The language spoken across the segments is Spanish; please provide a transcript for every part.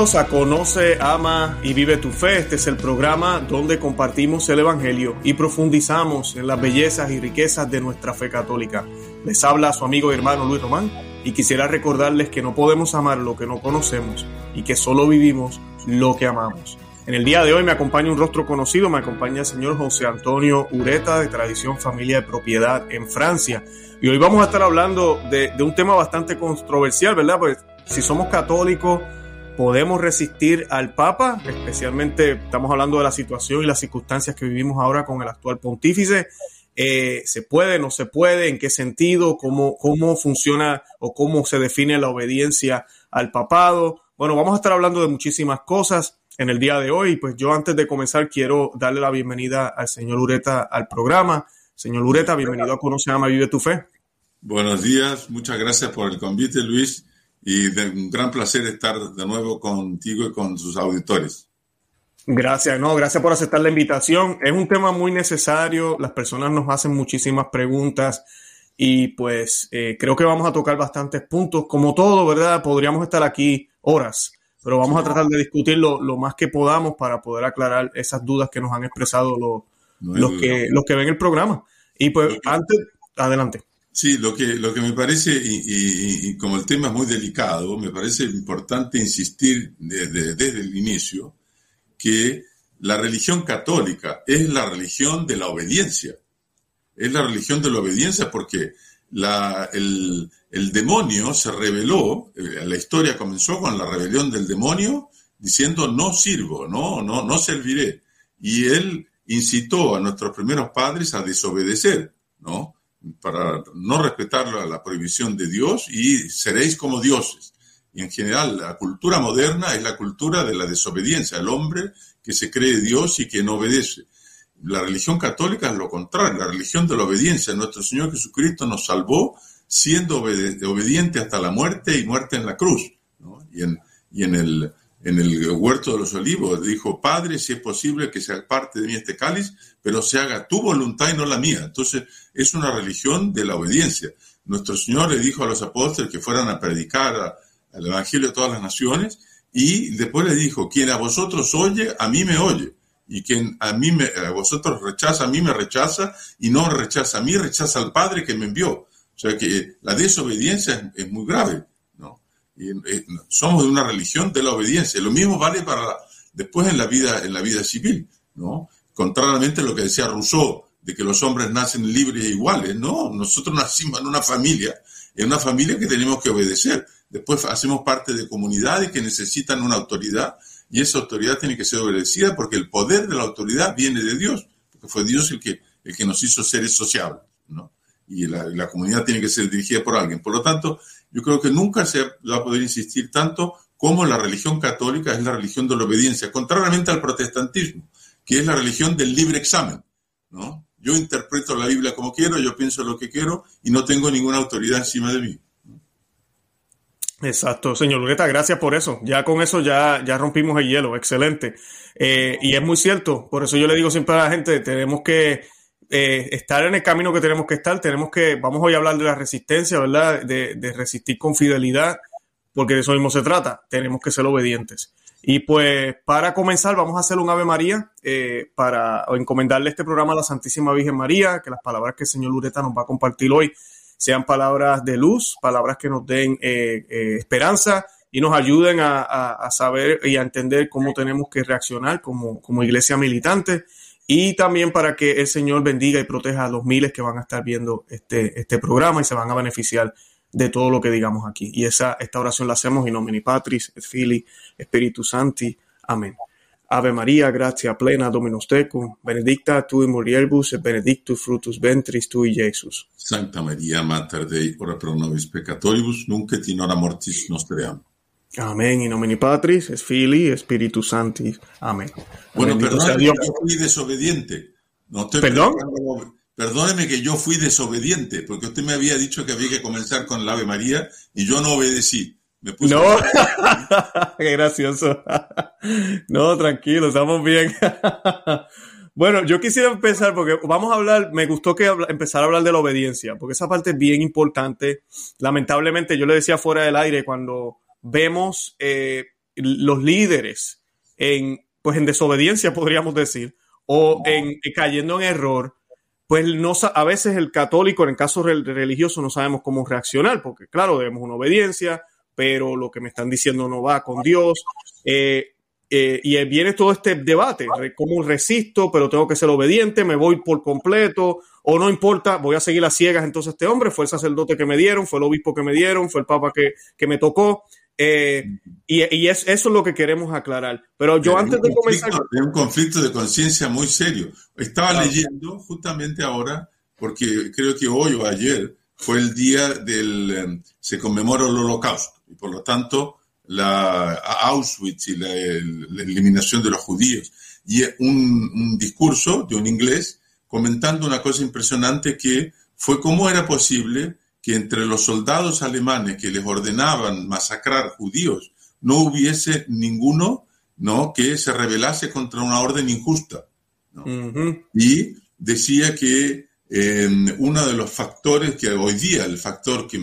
Conoce, Ama y Vive tu Fe. Este es el programa donde compartimos el Evangelio y profundizamos en las bellezas y riquezas de nuestra fe católica. Les habla su amigo y hermano Luis Román y quisiera recordarles que no podemos amar lo que no conocemos y que solo vivimos lo que amamos. En el día de hoy me acompaña un rostro conocido, me acompaña el señor José Antonio Ureta de Tradición Familia de Propiedad en Francia. Y hoy vamos a estar hablando de, de un tema bastante controversial, ¿verdad? Pues si somos católicos, podemos resistir al Papa, especialmente estamos hablando de la situación y las circunstancias que vivimos ahora con el actual pontífice. Eh, ¿Se puede, no se puede? ¿En qué sentido? ¿Cómo, ¿Cómo funciona o cómo se define la obediencia al papado? Bueno, vamos a estar hablando de muchísimas cosas en el día de hoy. Pues yo antes de comenzar quiero darle la bienvenida al señor Ureta al programa. Señor Ureta, bienvenido a Conoce, Ama, Vive tu Fe. Buenos días, muchas gracias por el convite, Luis y de un gran placer estar de nuevo contigo y con sus auditores. Gracias, no, gracias por aceptar la invitación. Es un tema muy necesario, las personas nos hacen muchísimas preguntas y pues eh, creo que vamos a tocar bastantes puntos. Como todo, ¿verdad? Podríamos estar aquí horas, pero vamos a tratar de discutirlo lo más que podamos para poder aclarar esas dudas que nos han expresado los, los, que, los que ven el programa. Y pues antes, adelante. Sí, lo que, lo que me parece, y, como el tema es muy delicado, me parece importante insistir desde, desde el inicio que la religión católica es la religión de la obediencia. Es la religión de la obediencia porque la, el, el, demonio se rebeló, eh, la historia comenzó con la rebelión del demonio diciendo no sirvo, no, no, no serviré. Y él incitó a nuestros primeros padres a desobedecer, ¿no? Para no respetar la, prohibición de Dios y seréis como dioses. Y en general la cultura moderna es la cultura de la desobediencia, el hombre que se cree Dios y que no obedece. La religión católica es lo contrario, la religión de la obediencia. Nuestro Señor Jesucristo nos salvó siendo obediente hasta la muerte y muerte en la cruz. Y, en, y en el en el huerto de los olivos, dijo, Padre, si es posible que sea parte de mí este cáliz, pero se haga tu voluntad y no la mía. Entonces, es una religión de la obediencia. Nuestro Señor le dijo a los apóstoles que fueran a predicar el Evangelio de todas las naciones y después le dijo, quien a vosotros oye, a mí me oye. Y quien a mí a vosotros rechaza, a mí me rechaza, y no rechaza a mí, rechaza al Padre que me envió. O sea que la desobediencia es muy grave. Eh, somos de una religión de la obediencia. Lo mismo vale para después en la vida, en la vida civil, ¿no? Contrariamente a lo que decía Rousseau, de que los hombres nacen libres e iguales, no, nosotros nacimos en una familia, en una familia que tenemos que obedecer. Después hacemos parte de comunidades que necesitan una autoridad y esa autoridad tiene que ser obedecida porque el poder de la autoridad viene de Dios, porque fue Dios el que, el que nos hizo seres sociables, ¿no? Y la, la comunidad tiene que ser dirigida por alguien. Por lo tanto, yo creo que nunca se va a poder insistir tanto como la religión católica es la religión de la obediencia, contrariamente al protestantismo, que es la religión del libre examen. ¿no? Yo interpreto la Biblia como quiero, yo pienso lo que quiero y no tengo ninguna autoridad encima de mí. Exacto, señor Lureta, gracias por eso. Ya con eso ya, ya rompimos el hielo, excelente. Eh, y es muy cierto, por eso yo le digo siempre a la gente, tenemos que eh, estar en el camino que tenemos que estar, tenemos que, vamos hoy a hablar de la resistencia, ¿verdad? De, resistir con fidelidad, porque de eso mismo se trata, tenemos que ser obedientes. Y pues para comenzar vamos a hacer un Ave María eh, para encomendarle este programa a la Santísima Virgen María, que las palabras que el Señor Lureta nos va a compartir hoy sean palabras de luz, palabras que nos den eh, esperanza y nos ayuden a, saber y a entender cómo tenemos que reaccionar como, como iglesia militante y también para que el Señor bendiga y proteja a los miles que van a estar viendo este, este programa y se van a beneficiar de todo lo que digamos aquí. Y esa, esta oración la hacemos in nomine Patris, et Filii, Spiritus Santi. Amén. Ave María, gracia plena, Dominus tecum, benedicta tu in mulieribus et benedictus fructus ventris tui, Iesus. Sancta Maria, Mater Dei, ora pro nobis peccatoribus, nunc et in mortis nostre. Amén. In nomine Patris, es Fili, Espíritu Santi. Amén. Bueno, perdóneme que yo fui desobediente. No ¿Perdón? Perdóneme que yo fui desobediente, porque usted me había dicho que había que comenzar con la Ave María y yo no obedecí. Me puse no, qué gracioso. no, tranquilo, estamos bien. bueno, yo quisiera empezar porque vamos a hablar, me gustó que empezar a hablar de la obediencia, porque esa parte es bien importante. Lamentablemente, yo le decía fuera del aire cuando vemos, eh, los líderes en, pues en desobediencia, podríamos decir, o en, cayendo en error, pues no, a veces el católico, en el caso religioso, no sabemos cómo reaccionar, porque claro, debemos una obediencia, pero lo que me están diciendo no va con Dios. Eh, eh, y viene todo este debate, cómo resisto, pero tengo que ser obediente, me voy por completo, o no importa, voy a seguir las ciegas. Entonces este hombre fue el sacerdote que me dieron, fue el obispo que me dieron, fue el papa que, que me tocó. Eh, y, y es, eso es lo que queremos aclarar. Pero yo antes de comenzar... Es un conflicto de conciencia muy serio. Estaba leyendo justamente ahora, porque creo que hoy o ayer fue el día del... se conmemora el holocausto, y por lo tanto la Auschwitz y la, eliminación de los judíos. Y un, un, discurso de un inglés comentando una cosa impresionante que fue cómo era posible que entre los soldados alemanes que les ordenaban masacrar judíos no hubiese ninguno ¿no? que se rebelase contra una orden injusta. Y decía que eh, uno de los factores que hoy día, el factor que,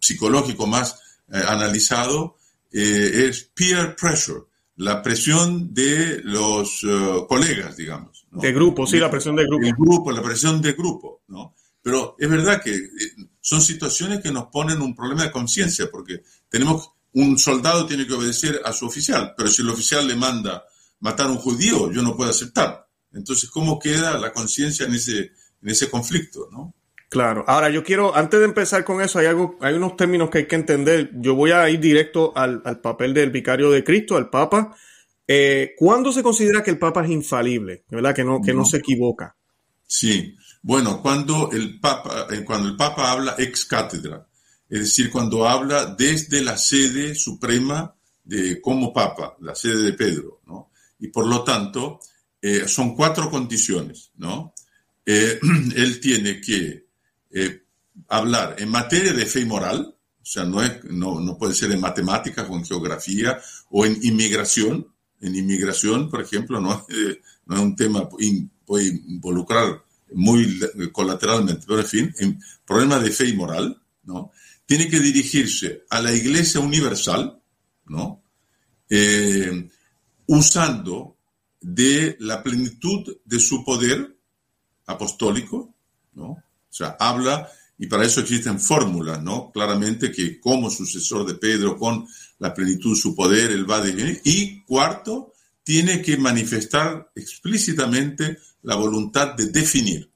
psicológico más eh, analizado, eh, es peer pressure, la presión de los eh, colegas, digamos. De grupo, sí, la presión de grupo. El grupo, la presión de grupo, ¿no? Pero es verdad que son situaciones que nos ponen un problema de conciencia, porque tenemos, un soldado tiene que obedecer a su oficial, pero si el oficial le manda matar a un judío, yo no puedo aceptar. Entonces, ¿cómo queda la conciencia en ese, en ese conflicto, no? Claro. Ahora yo quiero, antes de empezar con eso, hay algo, hay unos términos que hay que entender. Yo voy a ir directo al, papel del vicario de Cristo, al Papa. Eh, ¿Cuándo se considera que el Papa es infalible? ¿Verdad? Que no, que no, se equivoca. Sí. Bueno, cuando el Papa, eh, cuando el Papa habla ex cátedra, es decir, cuando habla desde la sede suprema de como Papa, la sede de Pedro. Y por lo tanto, eh, son cuatro condiciones, ¿no? él tiene que eh, hablar en materia de fe y moral, o sea, no, no, puede ser en matemáticas o en geografía o en inmigración. En inmigración, por ejemplo, no, es un tema puede involucrar muy colateralmente, pero en fin, en problemas de fe y moral, ¿no? Tiene que dirigirse a la Iglesia Universal, ¿no? Eh, usando de la plenitud de su poder apostólico, ¿no? O sea, habla, y para eso existen fórmulas, ¿no? Claramente que como sucesor de Pedro, con la plenitud de su poder, él va a definir. Y cuarto, tiene que manifestar explícitamente la voluntad de definir.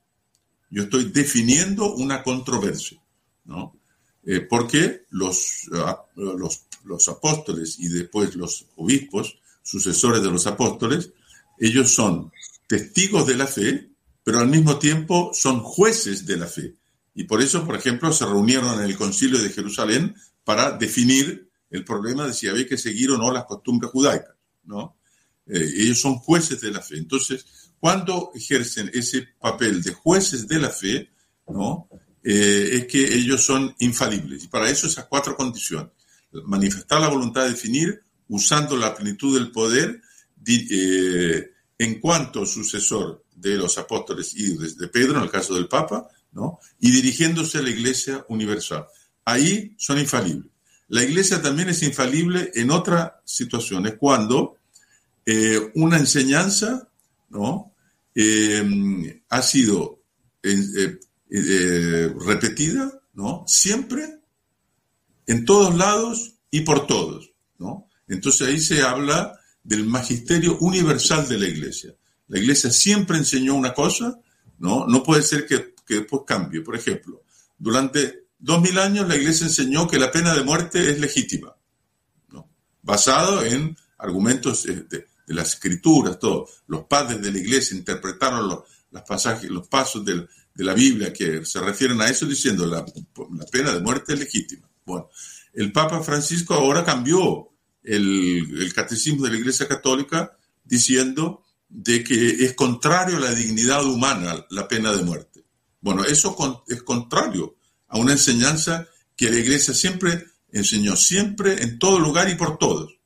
Yo estoy definiendo una controversia, ¿no? Eh, porque los, ah, los, los apóstoles y después los obispos, sucesores de los apóstoles, ellos son testigos de la fe, pero al mismo tiempo son jueces de la fe. Y por eso, por ejemplo, se reunieron en el concilio de Jerusalén para definir el problema de si había que seguir o no las costumbres judaicas, ¿no? Eh, ellos son jueces de la fe. Entonces, cuando ejercen ese papel de jueces de la fe, ¿no? Eh, es que ellos son infalibles. Y para eso esas cuatro condiciones. Manifestar la voluntad de definir usando la plenitud del poder eh, en cuanto sucesor de los apóstoles y de Pedro, en el caso del Papa, ¿no? y dirigiéndose a la Iglesia Universal. Ahí son infalibles. La Iglesia también es infalible en otras situaciones, cuando eh, una enseñanza ¿no? Eh, ha sido eh, repetida ¿no? siempre, en todos lados y por todos. ¿no? Entonces ahí se habla del magisterio universal de la Iglesia. La iglesia siempre enseñó una cosa, ¿no? No puede ser que, después cambie. Por ejemplo, durante dos mil años la iglesia enseñó que la pena de muerte es legítima, ¿no? Basado en argumentos de, de, las escrituras, todo. Los padres de la iglesia interpretaron los, pasajes, los pasos de, la Biblia que se refieren a eso diciendo la, la pena de muerte es legítima. Bueno, el Papa Francisco ahora cambió el, el, catecismo de la Iglesia Católica diciendo de que es contrario a la dignidad humana la pena de muerte. Bueno, eso es contrario a una enseñanza que la Iglesia siempre enseñó, siempre, en todo lugar y por todos.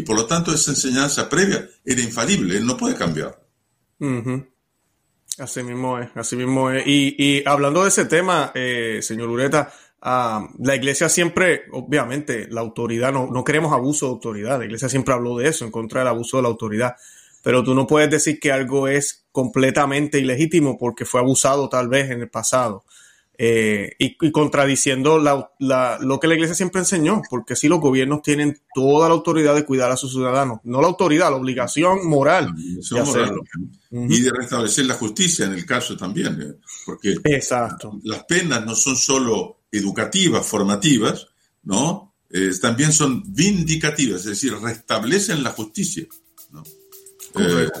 Y por lo tanto esa enseñanza previa era infalible, él no puede cambiar. Así mismo es, así mismo es. Y, y hablando de ese tema, eh, señor Ureta, Ah, la iglesia siempre, obviamente, la autoridad, no, no queremos abuso de autoridad, la iglesia siempre habló de eso, en contra del abuso de la autoridad, pero tú no puedes decir que algo es completamente ilegítimo porque fue abusado tal vez en el pasado. Eh, y, contradiciendo lo que la iglesia siempre enseñó, porque si los gobiernos tienen toda la autoridad de cuidar a sus ciudadanos, no la autoridad, la obligación moral de. Y de restablecer la justicia en el caso también, ¿eh? porque Exacto. las penas no son solo educativas, formativas, ¿no? Eh, también son vindicativas, es decir, restablecen la justicia. ¿no? Correcto.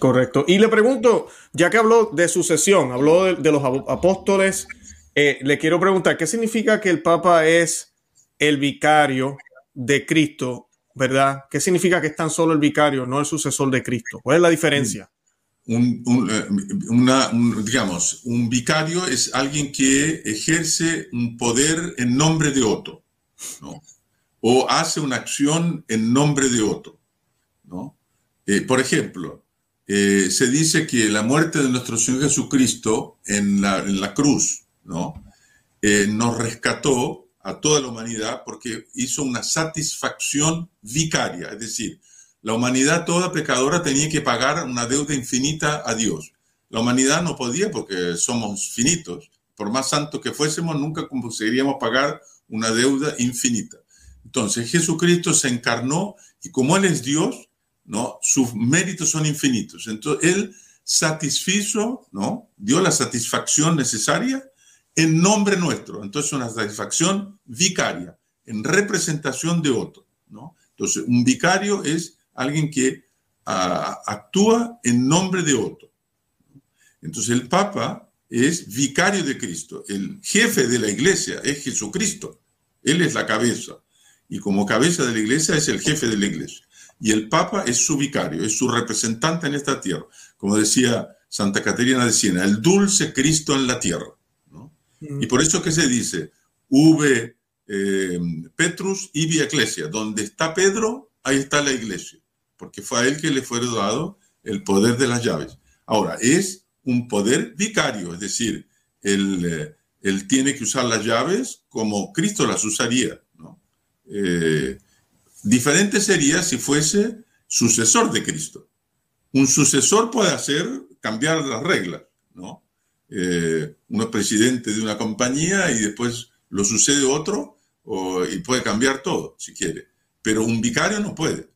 Correcto. Y le pregunto, ya que habló de sucesión, habló de, los apóstoles, eh, le quiero preguntar, ¿qué significa que el Papa es el vicario de Cristo, verdad? ¿Qué significa que es tan solo el vicario, no el sucesor de Cristo? ¿Cuál es la diferencia? Un, eh, digamos, un vicario es alguien que ejerce un poder en nombre de otro, ¿no? O hace una acción en nombre de otro, ¿no? Eh, por ejemplo, eh, se dice que la muerte de nuestro Señor Jesucristo en la, cruz, ¿no? Eh, nos rescató a toda la humanidad porque hizo una satisfacción vicaria, es decir, la humanidad toda pecadora tenía que pagar una deuda infinita a Dios. La humanidad no podía porque somos finitos. Por más santos que fuésemos, nunca conseguiríamos pagar una deuda infinita. Entonces Jesucristo se encarnó y como Él es Dios, ¿no? Sus méritos son infinitos. Entonces, Él satisfizo, ¿no? Dio la satisfacción necesaria en nombre nuestro. Entonces, una satisfacción vicaria, en representación de otro, ¿no? Entonces, un vicario es alguien que ah, actúa en nombre de otro. Entonces, el Papa es vicario de Cristo. El jefe de la iglesia es Jesucristo. Él es la cabeza. Y como cabeza de la iglesia es el jefe de la iglesia y el Papa es su vicario, es su representante en esta tierra. Como decía Santa Caterina de Siena, el dulce Cristo en la tierra. Y por eso que se dice, V eh, Petrus y Via Ecclesia, donde está Pedro, ahí está la iglesia, porque fue a él que le fue dado el poder de las llaves. Ahora, es un poder vicario, es decir, él, eh, él tiene que usar las llaves como Cristo las usaría. ¿no? Eh, Diferente sería si fuese sucesor de Cristo. Un sucesor puede hacer cambiar las reglas, ¿no? Eh, uno es presidente de una compañía y después lo sucede otro y puede cambiar todo, si quiere. Pero un vicario no puede,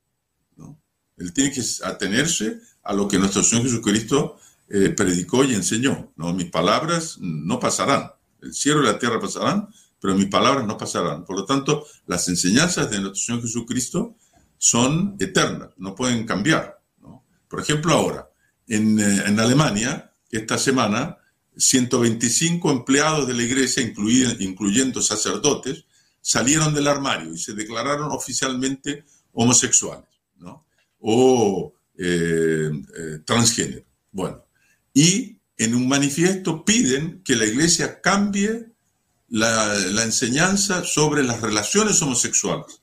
¿no? Él tiene que atenerse a lo que nuestro Señor Jesucristo eh, predicó y enseñó, ¿no? Mis palabras no pasarán. El cielo y la tierra pasarán, pero mis palabras no pasarán. Por lo tanto, las enseñanzas de nuestro Señor Jesucristo son eternas, no pueden cambiar. Por ejemplo, ahora, en, eh, en, Alemania, esta semana, 125 empleados de la iglesia, incluyendo sacerdotes, salieron del armario y se declararon oficialmente homosexuales ¿no? o eh, eh, transgénero. Bueno, y en un manifiesto piden que la iglesia cambie la, enseñanza sobre las relaciones homosexuales,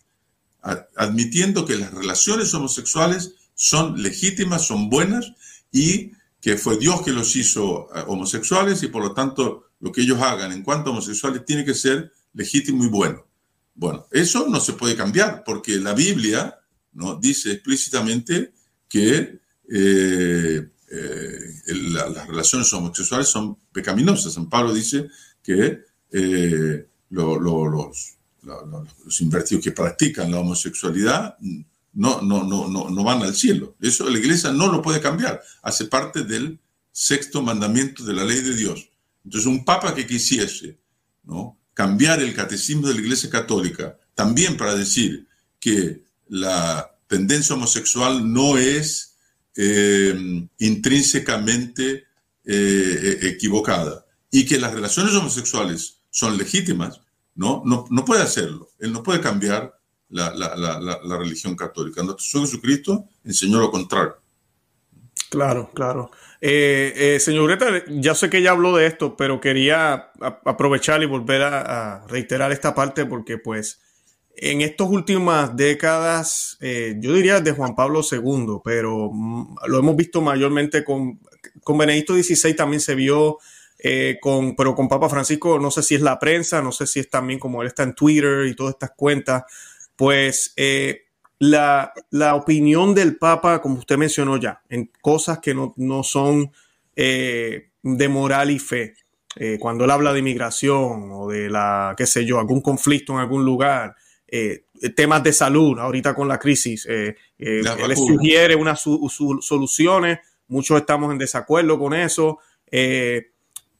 admitiendo que las relaciones homosexuales son legítimas, son buenas y que fue Dios que los hizo eh, homosexuales y por lo tanto lo que ellos hagan en cuanto a homosexuales tiene que ser legítimo y bueno. Bueno, eso no se puede cambiar porque la Biblia ¿no? dice explícitamente que eh, eh, las relaciones homosexuales son pecaminosas. San Pablo dice que eh, los, los, invertidos que practican la homosexualidad no, no, no, no, van al cielo. Eso la iglesia no lo puede cambiar. Hace parte del sexto mandamiento de la ley de Dios. Entonces, un papa que quisiese ¿no? cambiar el catecismo de la iglesia católica, también para decir que la tendencia homosexual no es eh, intrínsecamente eh, equivocada y que las relaciones homosexuales son legítimas, no, no, no puede hacerlo. Él no puede cambiar la, la, la, religión católica. Nuestro Jesucristo enseñó lo contrario. Claro, claro. Eh, eh, señor Greta, ya sé que ya habló de esto, pero quería aprovechar y volver a, reiterar esta parte porque pues en estas últimas décadas, eh, yo diría de Juan Pablo II, pero mm, lo hemos visto mayormente con, con Benedicto XVI también se vio, con, pero con Papa Francisco no sé si es la prensa, no sé si es también como él está en Twitter y todas estas cuentas, pues la, opinión del Papa, como usted mencionó ya, en cosas que no, son eh, de moral y fe. Eh, cuando él habla de inmigración o de la, qué sé yo, algún conflicto en algún lugar, eh, temas de salud, ahorita con la crisis, él sugiere unas soluciones, muchos estamos en desacuerdo con eso.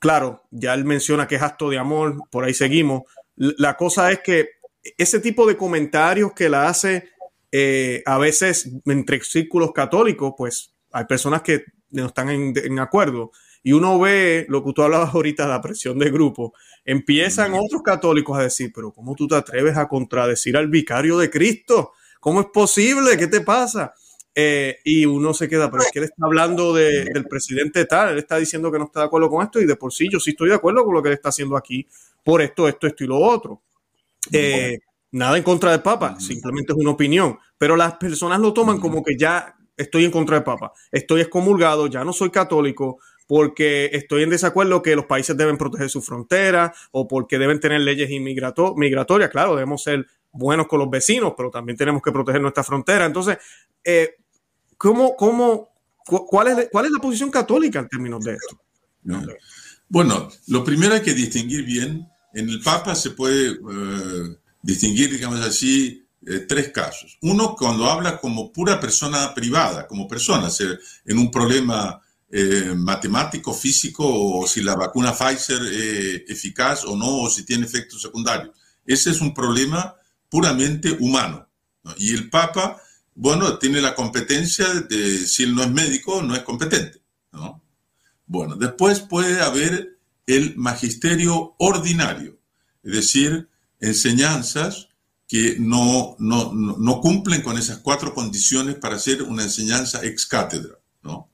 Claro, ya él menciona que es acto de amor, por ahí seguimos. La cosa es que ese tipo de comentarios que la hace eh, a veces entre círculos católicos, pues hay personas que no están en, acuerdo. Y uno ve lo que tú hablabas ahorita, la presión de grupo. Empiezan otros católicos a decir, pero ¿cómo tú te atreves a contradecir al vicario de Cristo? ¿Cómo es posible? ¿Qué te pasa? Eh, y uno se queda, pero es que él está hablando del presidente tal, él está diciendo que no está de acuerdo con esto y de por sí yo sí estoy de acuerdo con lo que él está haciendo aquí por esto, esto, esto y lo otro. Eh, Nada en contra del Papa, simplemente es una opinión. Pero las personas lo toman como que ya estoy en contra del Papa, estoy excomulgado, ya no soy católico, porque estoy en desacuerdo que los países deben proteger su frontera o porque deben tener leyes migratorias. Claro, debemos ser buenos con los vecinos, pero también tenemos que proteger nuestra frontera. Entonces, eh, ¿cómo, cómo, cuál, es, ¿cuál es la posición católica en términos de esto? Bueno, lo primero hay que distinguir bien. En el Papa se puede eh, distinguir, digamos así, eh, tres casos. Uno, cuando habla como pura persona privada, como persona, en un problema eh, matemático, físico, o si la vacuna Pfizer es eficaz o no, o si tiene efectos secundarios. Ese es un problema puramente humano. Y el Papa, bueno, tiene la competencia de, si él no es médico, no es competente. ¿no? Bueno, después puede haber el magisterio ordinario, es decir, enseñanzas que no, no, no, cumplen con esas cuatro condiciones para hacer una enseñanza ex cátedra. ¿no?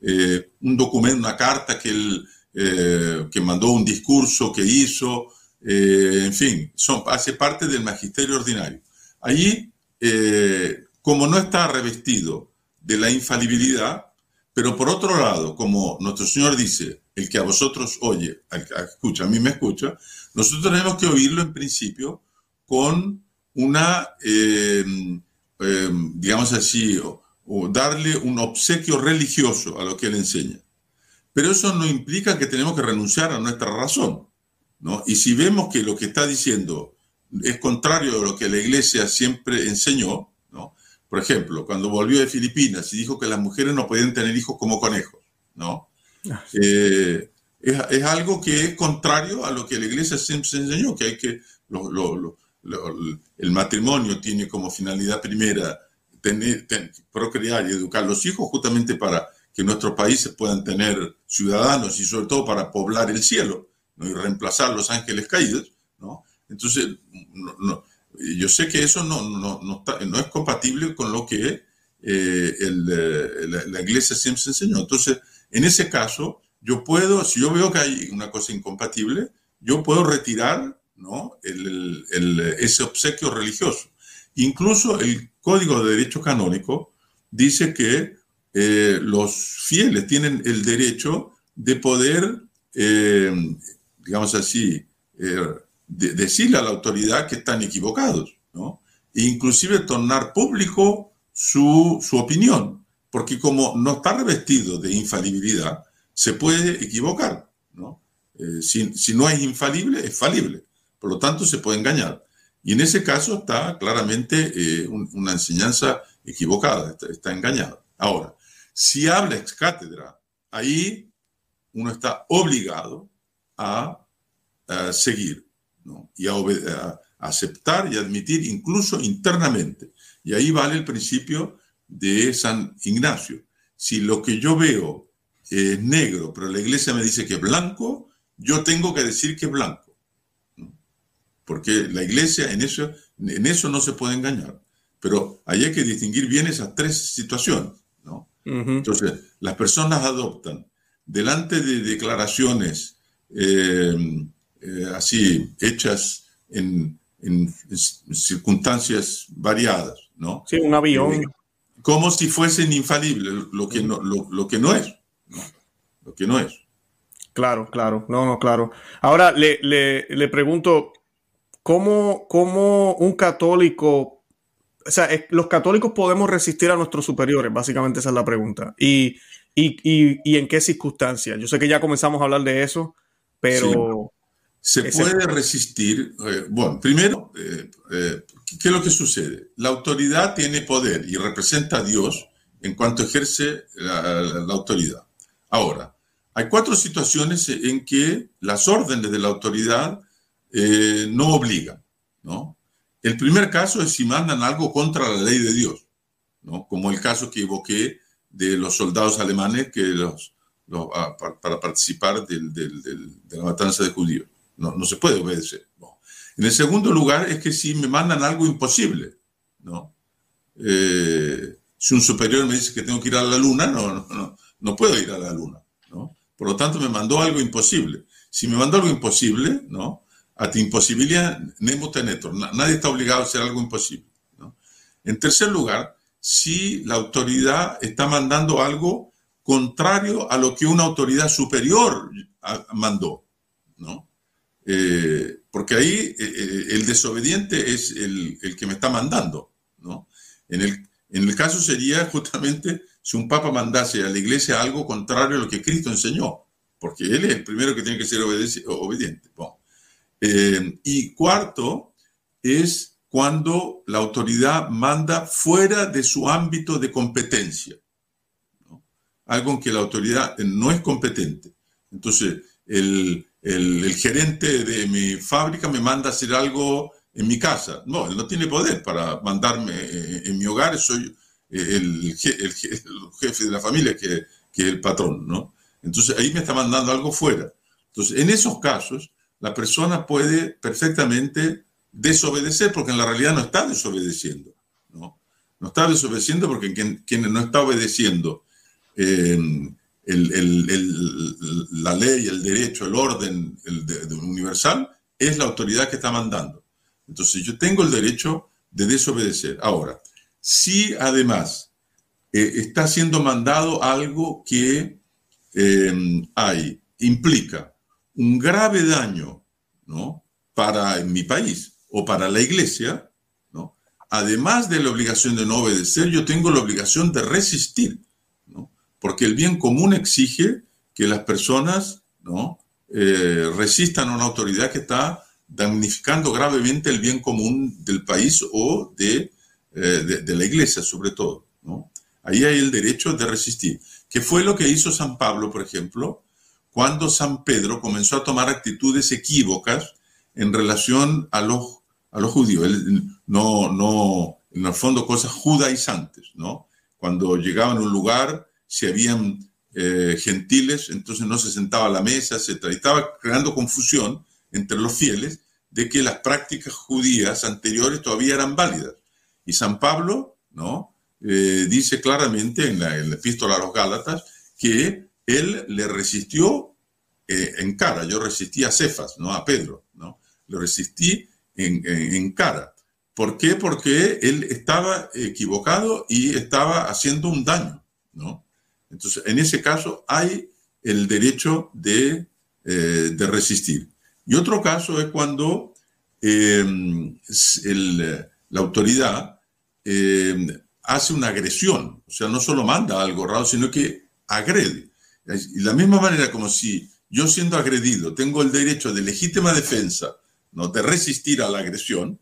Eh, un documento, una carta que, él, eh, que mandó, un discurso que hizo, eh, en fin, son, hace parte del magisterio ordinario. Allí, como no está revestido de la infalibilidad, pero por otro lado, como nuestro Señor dice, el que a vosotros oye, escucha, a mí me escucha, nosotros tenemos que oírlo en principio con una, eh, eh, digamos así, o, darle un obsequio religioso a lo que él enseña. Pero eso no implica que tenemos que renunciar a nuestra razón. ¿no? Y si vemos que lo que está diciendo es contrario a lo que la iglesia siempre enseñó. Por ejemplo, cuando volvió de Filipinas y dijo que las mujeres no podían tener hijos como conejos, ¿no? Ah, eh, es, algo que es contrario a lo que la iglesia siempre enseñó, que hay que el matrimonio tiene como finalidad primera tener, procrear y educar a los hijos justamente para que nuestros países puedan tener ciudadanos y sobre todo para poblar el cielo y reemplazar los ángeles caídos. ¿no? Entonces, yo sé que eso no, no, es compatible con lo que eh, la, la, iglesia siempre enseñó. Entonces, en ese caso, yo puedo, si yo veo que hay una cosa incompatible, yo puedo retirar ¿no? ese obsequio religioso. Incluso el Código de Derecho Canónico dice que eh, los fieles tienen el derecho de poder, eh, digamos así, eh, decirle a la autoridad que están equivocados, ¿no? E inclusive tornar público su, su opinión, porque como no está revestido de infalibilidad, se puede equivocar. ¿no? Eh, si, no es infalible, es falible. Por lo tanto, se puede engañar. Y en ese caso está claramente eh, una enseñanza equivocada, está, engañada. Ahora, si habla ex cátedra, ahí uno está obligado a, seguir y a, aceptar y admitir incluso internamente Y ahí vale el principio de San Ignacio. Si lo que yo veo es negro, pero la iglesia me dice que es blanco, yo tengo que decir que es blanco. Porque la iglesia en eso, en eso no se puede engañar. Pero ahí hay que distinguir bien esas tres situaciones. ¿no? Entonces, las personas adoptan delante de declaraciones eh, eh, así hechas en, circunstancias variadas, ¿no? Sí, un avión. Eh, como si fuesen infalibles, lo que no, lo, que no es, Lo que no es. Claro, claro, no, no, claro. Ahora le, le, pregunto, ¿cómo, ¿cómo, un católico, o sea, los católicos podemos resistir a nuestros superiores? Básicamente esa es la pregunta. Y, y, y, en qué circunstancias. Yo sé que ya comenzamos a hablar de eso, pero... Se puede resistir. Eh, bueno, primero, eh, eh, ¿qué es lo que sucede? La autoridad tiene poder y representa a Dios en cuanto ejerce la, autoridad. Ahora, hay cuatro situaciones en que las órdenes de la autoridad no obligan, ¿no? El primer caso es si mandan algo contra la ley de Dios, ¿no? Como el caso que evoqué de los soldados alemanes que los, ah, para, participar de la matanza de judíos. No, no se puede obedecer. En el segundo lugar es que si me mandan algo imposible, ¿no? Eh, si un superior me dice que tengo que ir a la luna, no, no, no, puedo ir a la luna, ¿no? Por lo tanto, me mandó algo imposible. Si me mandó algo imposible, ¿no? A ti imposibilidad, nemo tenetor. Nadie está obligado a hacer algo imposible, ¿no? En tercer lugar, si la autoridad está mandando algo contrario a lo que una autoridad superior mandó, ¿no? Eh, porque ahí eh, eh, el desobediente es el, que me está mandando, ¿no? En el, en el caso sería justamente si un papa mandase a la iglesia algo contrario a lo que Cristo enseñó, porque él es el primero que tiene que ser obediente. y cuarto es cuando la autoridad manda fuera de su ámbito de competencia, algo en que la autoridad no es competente. Entonces, el, el, gerente de mi fábrica me manda a hacer algo en mi casa. No, él no tiene poder para mandarme eh, en mi hogar, soy el, jefe de la familia que, es el patrón, ¿no? Entonces ahí me está mandando algo fuera. Entonces, en esos casos, la persona puede perfectamente desobedecer porque en la realidad no está desobedeciendo, ¿no? No está desobedeciendo porque quien, quien no está obedeciendo eh, la ley, el derecho, el orden universal, es la autoridad que está mandando. Entonces yo tengo el derecho de desobedecer. Ahora, si además eh, está siendo mandado algo que eh, hay, implica un grave daño ¿no? para mi país o para la iglesia, ¿no? además de la obligación de no obedecer, yo tengo la obligación de resistir porque el bien común exige que las personas ¿no? Eh, resistan a una autoridad que está damnificando gravemente el bien común del país o de, eh, de, la iglesia, sobre todo. ¿no? Ahí hay el derecho de resistir, que fue lo que hizo San Pablo, por ejemplo, cuando San Pedro comenzó a tomar actitudes equívocas en relación a los, a los judíos. no, no, en el fondo, cosas judaizantes, ¿no? Cuando llegaba a un lugar si habían eh, gentiles, entonces no se sentaba a la mesa, se estaba creando confusión entre los fieles de que las prácticas judías anteriores todavía eran válidas. Y San Pablo, ¿no? Eh, dice claramente en la, epístola a los Gálatas que él le resistió eh, en cara. Yo resistí a Cefas, no a Pedro, ¿no? Lo resistí en, en, cara. ¿Por qué? Porque él estaba equivocado y estaba haciendo un daño, ¿no? Entonces, en ese caso hay el derecho de, eh, resistir. Y otro caso es cuando eh, la autoridad eh, hace una agresión, o sea, no solo manda algo raro, sino que agrede. Y de la misma manera como si yo siendo agredido tengo el derecho de legítima defensa, ¿no? de resistir a la agresión,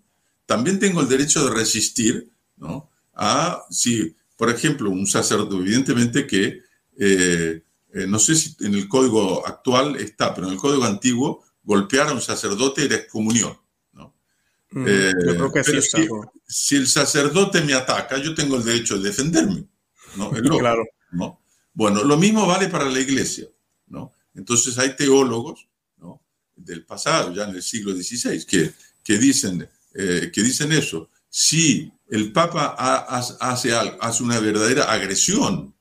también tengo el derecho de resistir ¿no? a si por ejemplo, un sacerdote, evidentemente que, eh, eh, no sé si en el código actual está, pero en el código antiguo, golpear a un sacerdote era excomunión. ¿no? Mm, eh, yo creo que sí si, el sacerdote me ataca, yo tengo el derecho de defenderme. ¿no? claro. ¿no? Bueno, lo mismo vale para la iglesia. ¿no? Entonces hay teólogos ¿no? del pasado, ya en el siglo XVI, que, que, dicen, eh, que dicen eso. Si el Papa hace, una verdadera agresión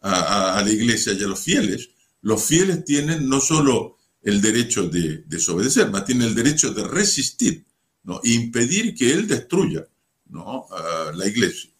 a, la iglesia y a los fieles, los fieles tienen no solo el derecho de desobedecer, más tienen el derecho de resistir, ¿no? E impedir que él destruya la iglesia.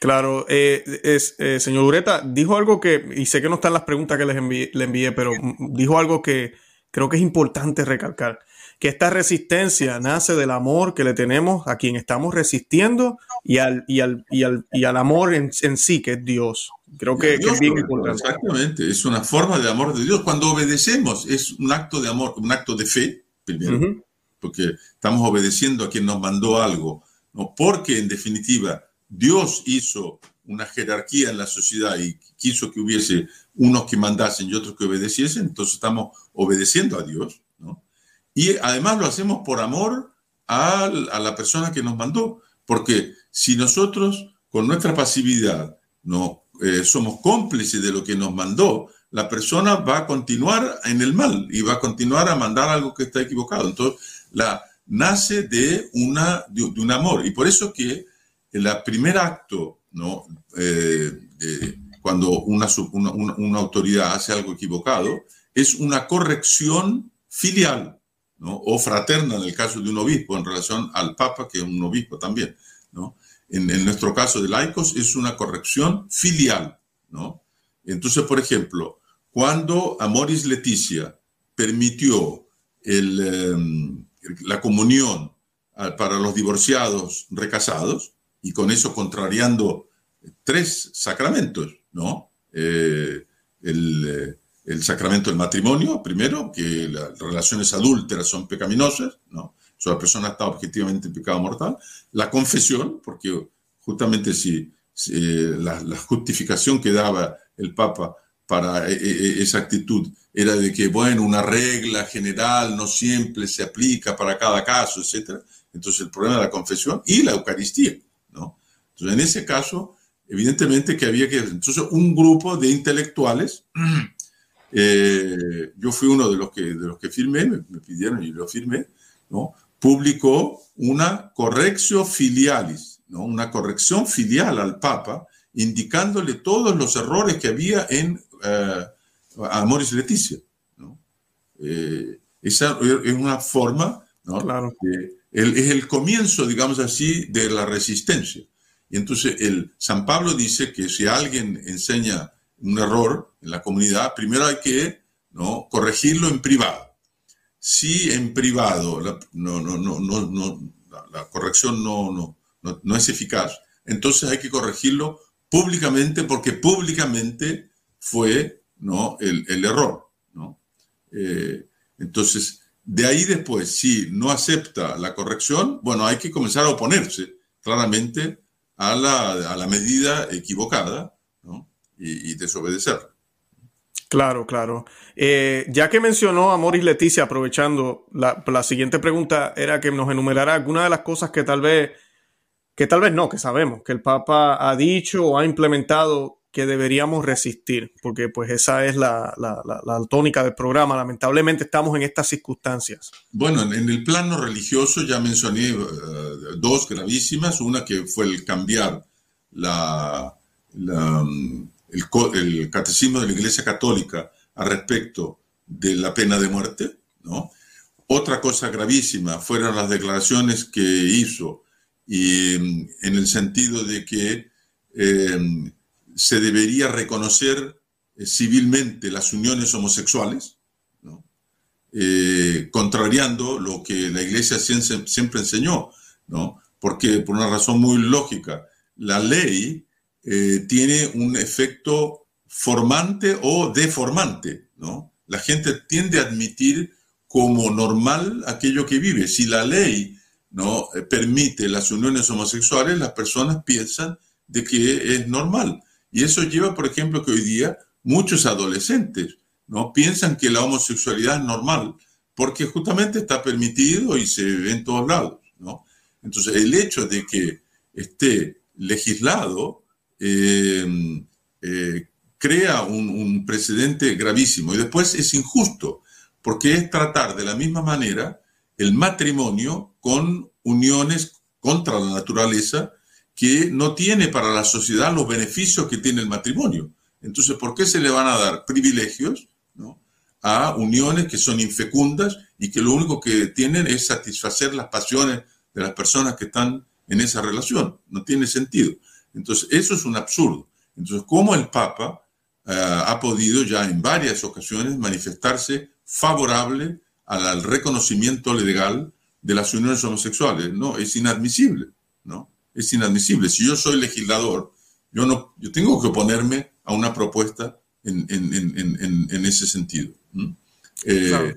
Claro, eh, eh, señor Ureta, dijo algo que, y sé que no están las preguntas que les le envié, pero dijo algo que creo que es importante recalcar, que esta resistencia nace del amor que le tenemos a quien estamos resistiendo y al, y al, y al, y al amor en, en, sí, que es Dios. Creo que, es bien importante. Exactamente, es una forma de amor de Dios. Cuando obedecemos es un acto de amor, un acto de fe, primero, porque estamos obedeciendo a quien nos mandó algo, ¿no? porque en definitiva Dios hizo una jerarquía en la sociedad y quiso que hubiese unos que mandasen y otros que obedeciesen, entonces estamos obedeciendo a Dios. Y además lo hacemos por amor a, la persona que nos mandó, porque si nosotros con nuestra pasividad no eh, somos cómplices de lo que nos mandó, la persona va a continuar en el mal y va a continuar a mandar algo que está equivocado. Entonces, la, nace de, una, de, un amor. Y por eso que el primer acto, ¿no? Eh, cuando una, una, una, autoridad hace algo equivocado, es una corrección filial o fraterna en el caso de un obispo en relación al Papa, que es un obispo también. ¿no? En, nuestro caso de laicos es una corrección filial. ¿no? Entonces, por ejemplo, cuando Amoris Leticia permitió el, em, la comunión ah, para los divorciados recasados, y con eso contrariando tres sacramentos, ¿no? Eh, el, el, sacramento del matrimonio, primero, que las relaciones adúlteras son pecaminosas, ¿no? O sea, la persona está objetivamente en pecado mortal. La confesión, porque justamente si, la, la, justificación que daba el Papa para e, e, esa actitud era de que, bueno, una regla general no siempre se aplica para cada caso, etc. Entonces, el problema de la confesión y la Eucaristía, ¿no? Entonces, en ese caso, evidentemente que había que... Entonces, un grupo de intelectuales, eh, yo fui uno de los que, de los que firmé, me, pidieron y lo firmé, ¿no? Publicó una corrección filialis, ¿no? Una corrección filial al Papa, indicándole todos los errores que había en eh, Amoris Leticia. ¿no? Eh, esa es una forma, ¿no? Claro. es el comienzo, digamos así, de la resistencia. Y entonces el, San Pablo dice que si alguien enseña un error en la comunidad, primero hay que ¿no? corregirlo en privado. Si en privado la, no, no, no, no, la, corrección no, no, no, es eficaz, entonces hay que corregirlo públicamente porque públicamente fue ¿no? el, el error. ¿no? Eh, entonces, de ahí después, si no acepta la corrección, bueno, hay que comenzar a oponerse claramente a la, a la medida equivocada ¿no? Y, y, desobedecer. Claro, claro. Eh, ya que mencionó a Moris Leticia, aprovechando, la, la siguiente pregunta era que nos enumerara algunas de las cosas que tal vez, que tal vez no, que sabemos, que el Papa ha dicho o ha implementado que deberíamos resistir, porque pues esa es la, la, la, tónica del programa. Lamentablemente estamos en estas circunstancias. Bueno, en, el plano religioso ya mencioné uh, dos gravísimas. Una que fue el cambiar la, el, el, catecismo de la Iglesia Católica a respecto de la pena de muerte. ¿no? Otra cosa gravísima fueron las declaraciones que hizo y en el sentido de que... Eh, se debería reconocer eh, civilmente las uniones homosexuales, eh, contrariando lo que la Iglesia siempre, enseñó, ¿no? porque por una razón muy lógica, la ley eh, tiene un efecto formante o deformante. ¿no? La gente tiende a admitir como normal aquello que vive. Si la ley no permite las uniones homosexuales, las personas piensan de que es normal. Y eso lleva, por ejemplo, que hoy día muchos adolescentes ¿no? piensan que la homosexualidad es normal porque justamente está permitido y se ve en todos lados, ¿no? Entonces, el hecho de que esté legislado eh, eh, crea un, precedente gravísimo y después es injusto, porque es tratar de la misma manera el matrimonio con uniones contra la naturaleza que no tiene para la sociedad los beneficios que tiene el matrimonio. Entonces, ¿por qué se le van a dar privilegios a uniones que son infecundas y que lo único que tienen es satisfacer las pasiones de las personas que están en esa relación? No tiene sentido. Entonces, eso es un absurdo. Entonces, ¿cómo el Papa eh, ha podido ya en varias ocasiones manifestarse favorable al, reconocimiento legal de las uniones homosexuales? No, es inadmisible, ¿no? Es inadmisible. Si yo soy legislador, yo, no, yo tengo que oponerme a una propuesta en, ese sentido. Eh,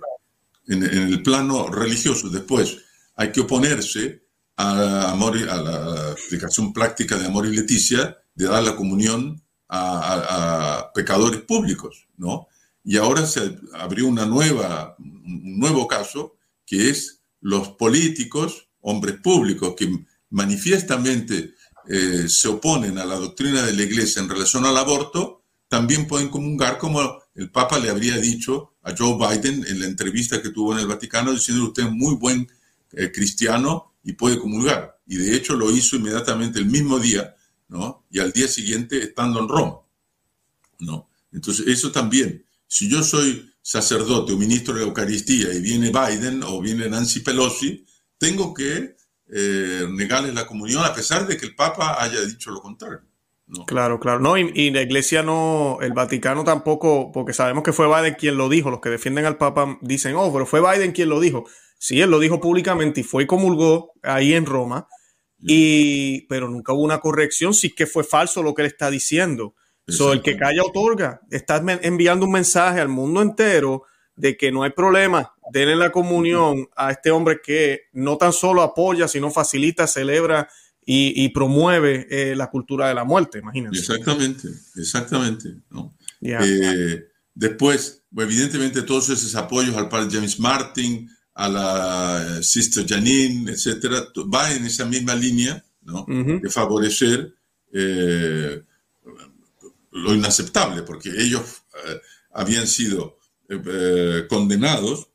en, el plano religioso, después, hay que oponerse a, amor, a la aplicación práctica de amor y leticia de dar la comunión a, pecadores públicos, ¿no? Y ahora se abrió una nueva, un nuevo caso que es los políticos, hombres públicos que manifiestamente eh, se oponen a la doctrina de la Iglesia en relación al aborto, también pueden comulgar como el Papa le habría dicho a Joe Biden en la entrevista que tuvo en el Vaticano, diciendo usted es muy buen eh, cristiano y puede comulgar. Y de hecho lo hizo inmediatamente el mismo día y al día siguiente estando en Roma, ¿no? Entonces, eso también, si yo soy sacerdote o ministro de Eucaristía y viene Biden o viene Nancy Pelosi, tengo que eh, negarles la comunión a pesar de que el Papa haya dicho lo contrario. Claro, claro. No, y, la iglesia no, el Vaticano tampoco, porque sabemos que fue Biden quien lo dijo. Los que defienden al Papa dicen, oh, pero fue Biden quien lo dijo. Sí, él lo dijo públicamente y fue y comulgó ahí en Roma. Y, pero nunca hubo una corrección si es que fue falso lo que él está diciendo. So, el que calla otorga. Estás enviando un mensaje al mundo entero de que no hay problema. Denle la comunión a este hombre que no tan solo apoya, sino facilita, celebra y, promueve eh, la cultura de la muerte, imagínense. Exactamente, exactamente. Eh, después, evidentemente, todos esos apoyos al padre James Martin, a la Sister Janine, etcétera, va en esa misma línea ¿no? de favorecer eh, lo inaceptable, porque ellos eh, habían sido eh, condenados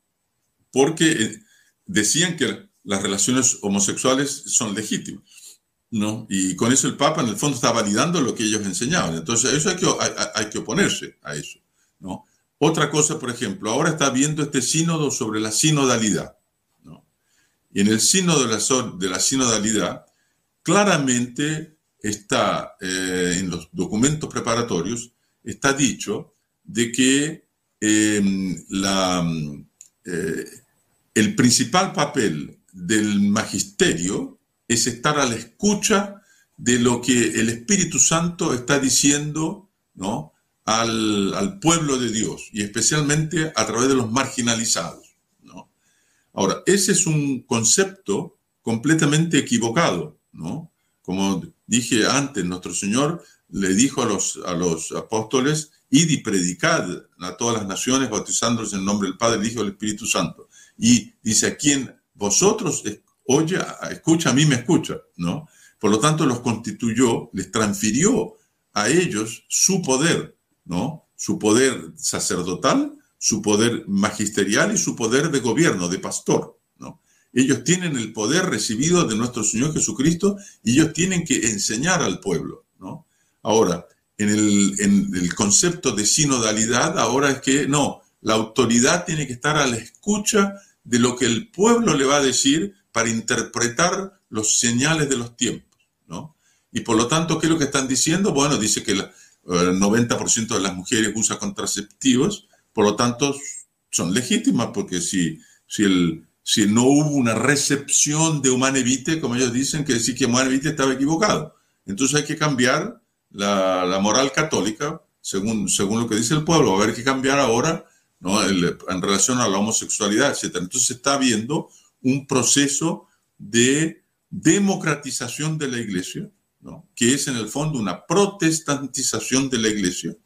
porque decían que las relaciones homosexuales son legítimas. ¿no? Y con eso el Papa en el fondo está validando lo que ellos enseñaban. Entonces, eso hay que, hay que oponerse a eso. ¿No? Otra cosa, por ejemplo, ahora está viendo este sínodo sobre la sinodalidad. Y en el sínodo de la, sinodalidad, claramente está eh, en los documentos preparatorios, está dicho de que em, la, eh, el principal papel del magisterio es estar a la escucha de lo que el Espíritu Santo está diciendo, ¿no? Al, pueblo de Dios y especialmente a través de los marginalizados. ¿no? Ahora, ese es un concepto completamente equivocado. ¿no? Como dije antes, nuestro Señor le dijo a los, a los apóstoles, id y predicad a todas las naciones, bautizándolos en el nombre del Padre, el Hijo y Espíritu Santo. Y dice, a quien vosotros oye, escucha, a mí me escucha, ¿no? Por lo tanto, los constituyó, les transfirió a ellos su poder, ¿no? Su poder sacerdotal, su poder magisterial y su poder de gobierno, de pastor, ¿no? Ellos tienen el poder recibido de nuestro Señor Jesucristo y ellos tienen que enseñar al pueblo, ¿no? Ahora, en el, concepto de sinodalidad, ahora es que no, la autoridad tiene que estar a la escucha de lo que el pueblo le va a decir para interpretar los señales de los tiempos, ¿no? Y por lo tanto, ¿qué es lo que están diciendo? Bueno, dice que la, el 90% de las mujeres usa contraceptivos, por lo tanto son legítimas, porque si, si, el, si no hubo una recepción de Humanevite, como ellos dicen, que decir que Humanevite estaba equivocado. Entonces hay que cambiar la, moral católica, según, según lo que dice el pueblo, va a haber que cambiar ahora ¿no? en relación a la homosexualidad, etc. Entonces está habiendo un proceso de democratización de la iglesia, que es en el fondo una protestantización de la iglesia,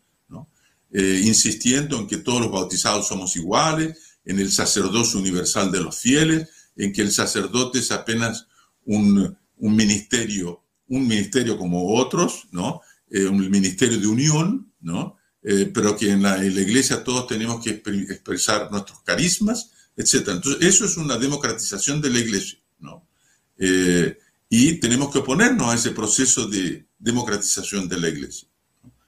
eh, insistiendo en que todos los bautizados somos iguales, en el sacerdocio universal de los fieles, en que el sacerdote es apenas un, ministerio, un ministerio como otros, ¿no? Eh, un ministerio de unión, ¿no? Eh, pero que en la, iglesia todos tenemos que expresar nuestros carismas, etc. Entonces, eso es una democratización de la iglesia, ¿no? Eh, y tenemos que oponernos a ese proceso de democratización de la iglesia,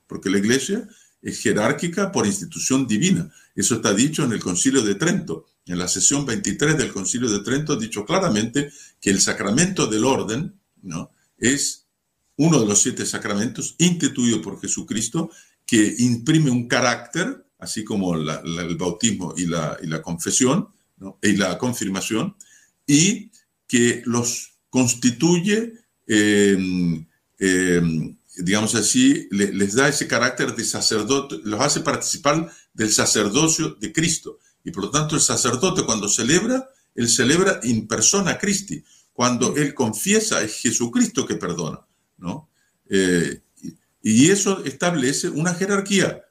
porque la iglesia es jerárquica por institución divina. Eso está dicho en el Concilio de Trento. En la sesión 23 del Concilio de Trento, dicho claramente que el sacramento del orden ¿no? es uno de los siete sacramentos instituido por Jesucristo que imprime un carácter, así como el bautismo y la, y la confesión y la confirmación, y que los constituye, eh, eh, digamos así, les da ese carácter de sacerdote, los hace participar del sacerdocio de Cristo. Y por lo tanto el sacerdote cuando celebra, él celebra in persona Christi. Cuando él confiesa es Jesucristo que perdona. ¿no? Eh, y eso establece una jerarquía.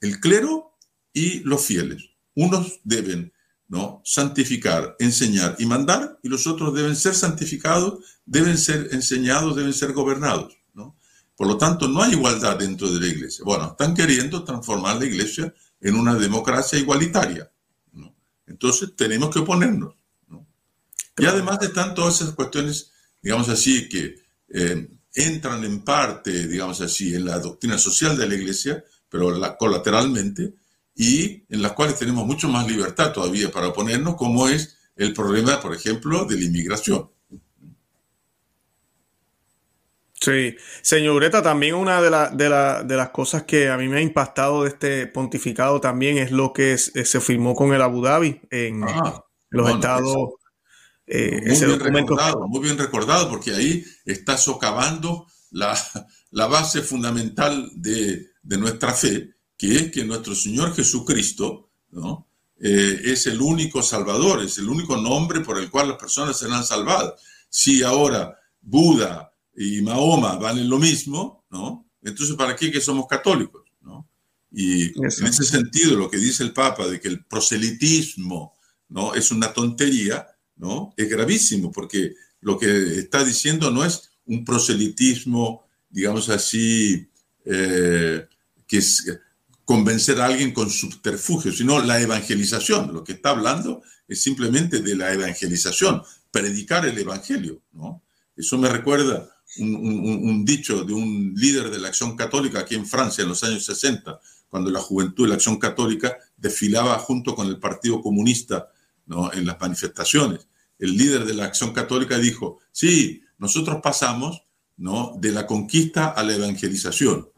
El clero y los fieles. Unos deben ¿no? santificar, enseñar y mandar, y los otros deben ser santificados, deben ser enseñados, deben ser gobernados. ¿no? Por lo tanto, no hay igualdad dentro de la iglesia. Bueno, están queriendo transformar la iglesia en una democracia igualitaria. ¿no? Entonces, tenemos que oponernos. ¿no? Y además están todas esas cuestiones, digamos así, que eh, entran en parte, digamos así, en la doctrina social de la iglesia, pero la, colateralmente, y en las cuales tenemos mucho más libertad todavía para oponernos, como es el problema, por ejemplo, de la inmigración. Sí, señorita, también una de, de, las cosas que a mí me ha impactado de este pontificado también es lo que se firmó con el Abu Dhabi en ah, los estados. Eh, muy, bien recordado, muy bien recordado, porque ahí está socavando la, la base fundamental de, de nuestra fe, que es que nuestro Señor Jesucristo ¿no? Eh, es el único Salvador, es el único nombre por el cual las personas serán salvadas. Si ahora Buda y Mahoma valen lo mismo, ¿no? entonces ¿para qué que somos católicos? ¿no? Y en ese sentido, lo que dice el Papa de que el proselitismo ¿no? es una tontería, ¿no? es gravísimo, porque lo que está diciendo no es un proselitismo, digamos así, eh, que es convencer a alguien con subterfugio, sino la evangelización. Lo que está hablando es simplemente de la evangelización, predicar el evangelio. Eso me recuerda un, dicho de un líder de la acción católica aquí en Francia en los años 60, cuando la juventud de la acción católica desfilaba junto con el Partido Comunista en las manifestaciones. El líder de la acción católica dijo, sí, nosotros pasamos de la conquista a la evangelización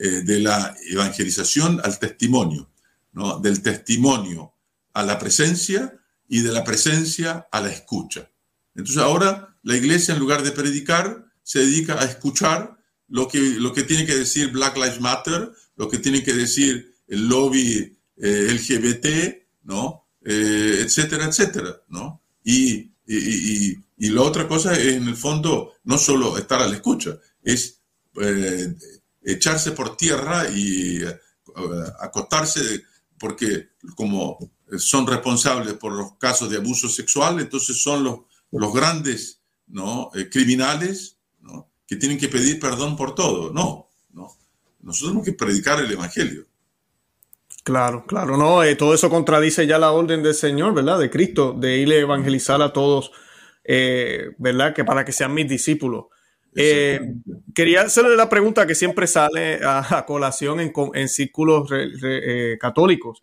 eh, de la evangelización al testimonio, ¿no? del testimonio a la presencia y de la presencia a la escucha. Entonces ahora la iglesia en lugar de predicar se dedica a escuchar lo que, lo que tiene que decir Black Lives Matter, lo que tiene que decir el lobby eh, LGBT, ¿no? Eh, etcétera, etcétera, ¿no? Y, y, y, la otra cosa es, en el fondo, no solo estar a la escucha, es echarse por tierra y eh, acostarse, porque como son responsables por los casos de abuso sexual, entonces son los, los grandes ¿no? Eh, criminales ¿no? que tienen que pedir perdón por todo. No, no. Nosotros tenemos que predicar el Evangelio. Claro, claro, no, eh, todo eso contradice ya la orden del Señor, ¿verdad? De Cristo, de ir a evangelizar a todos, ¿verdad? Que para que sean mis discípulos. Eh, quería hacerle la pregunta que siempre sale a, colación en, círculos eh, católicos.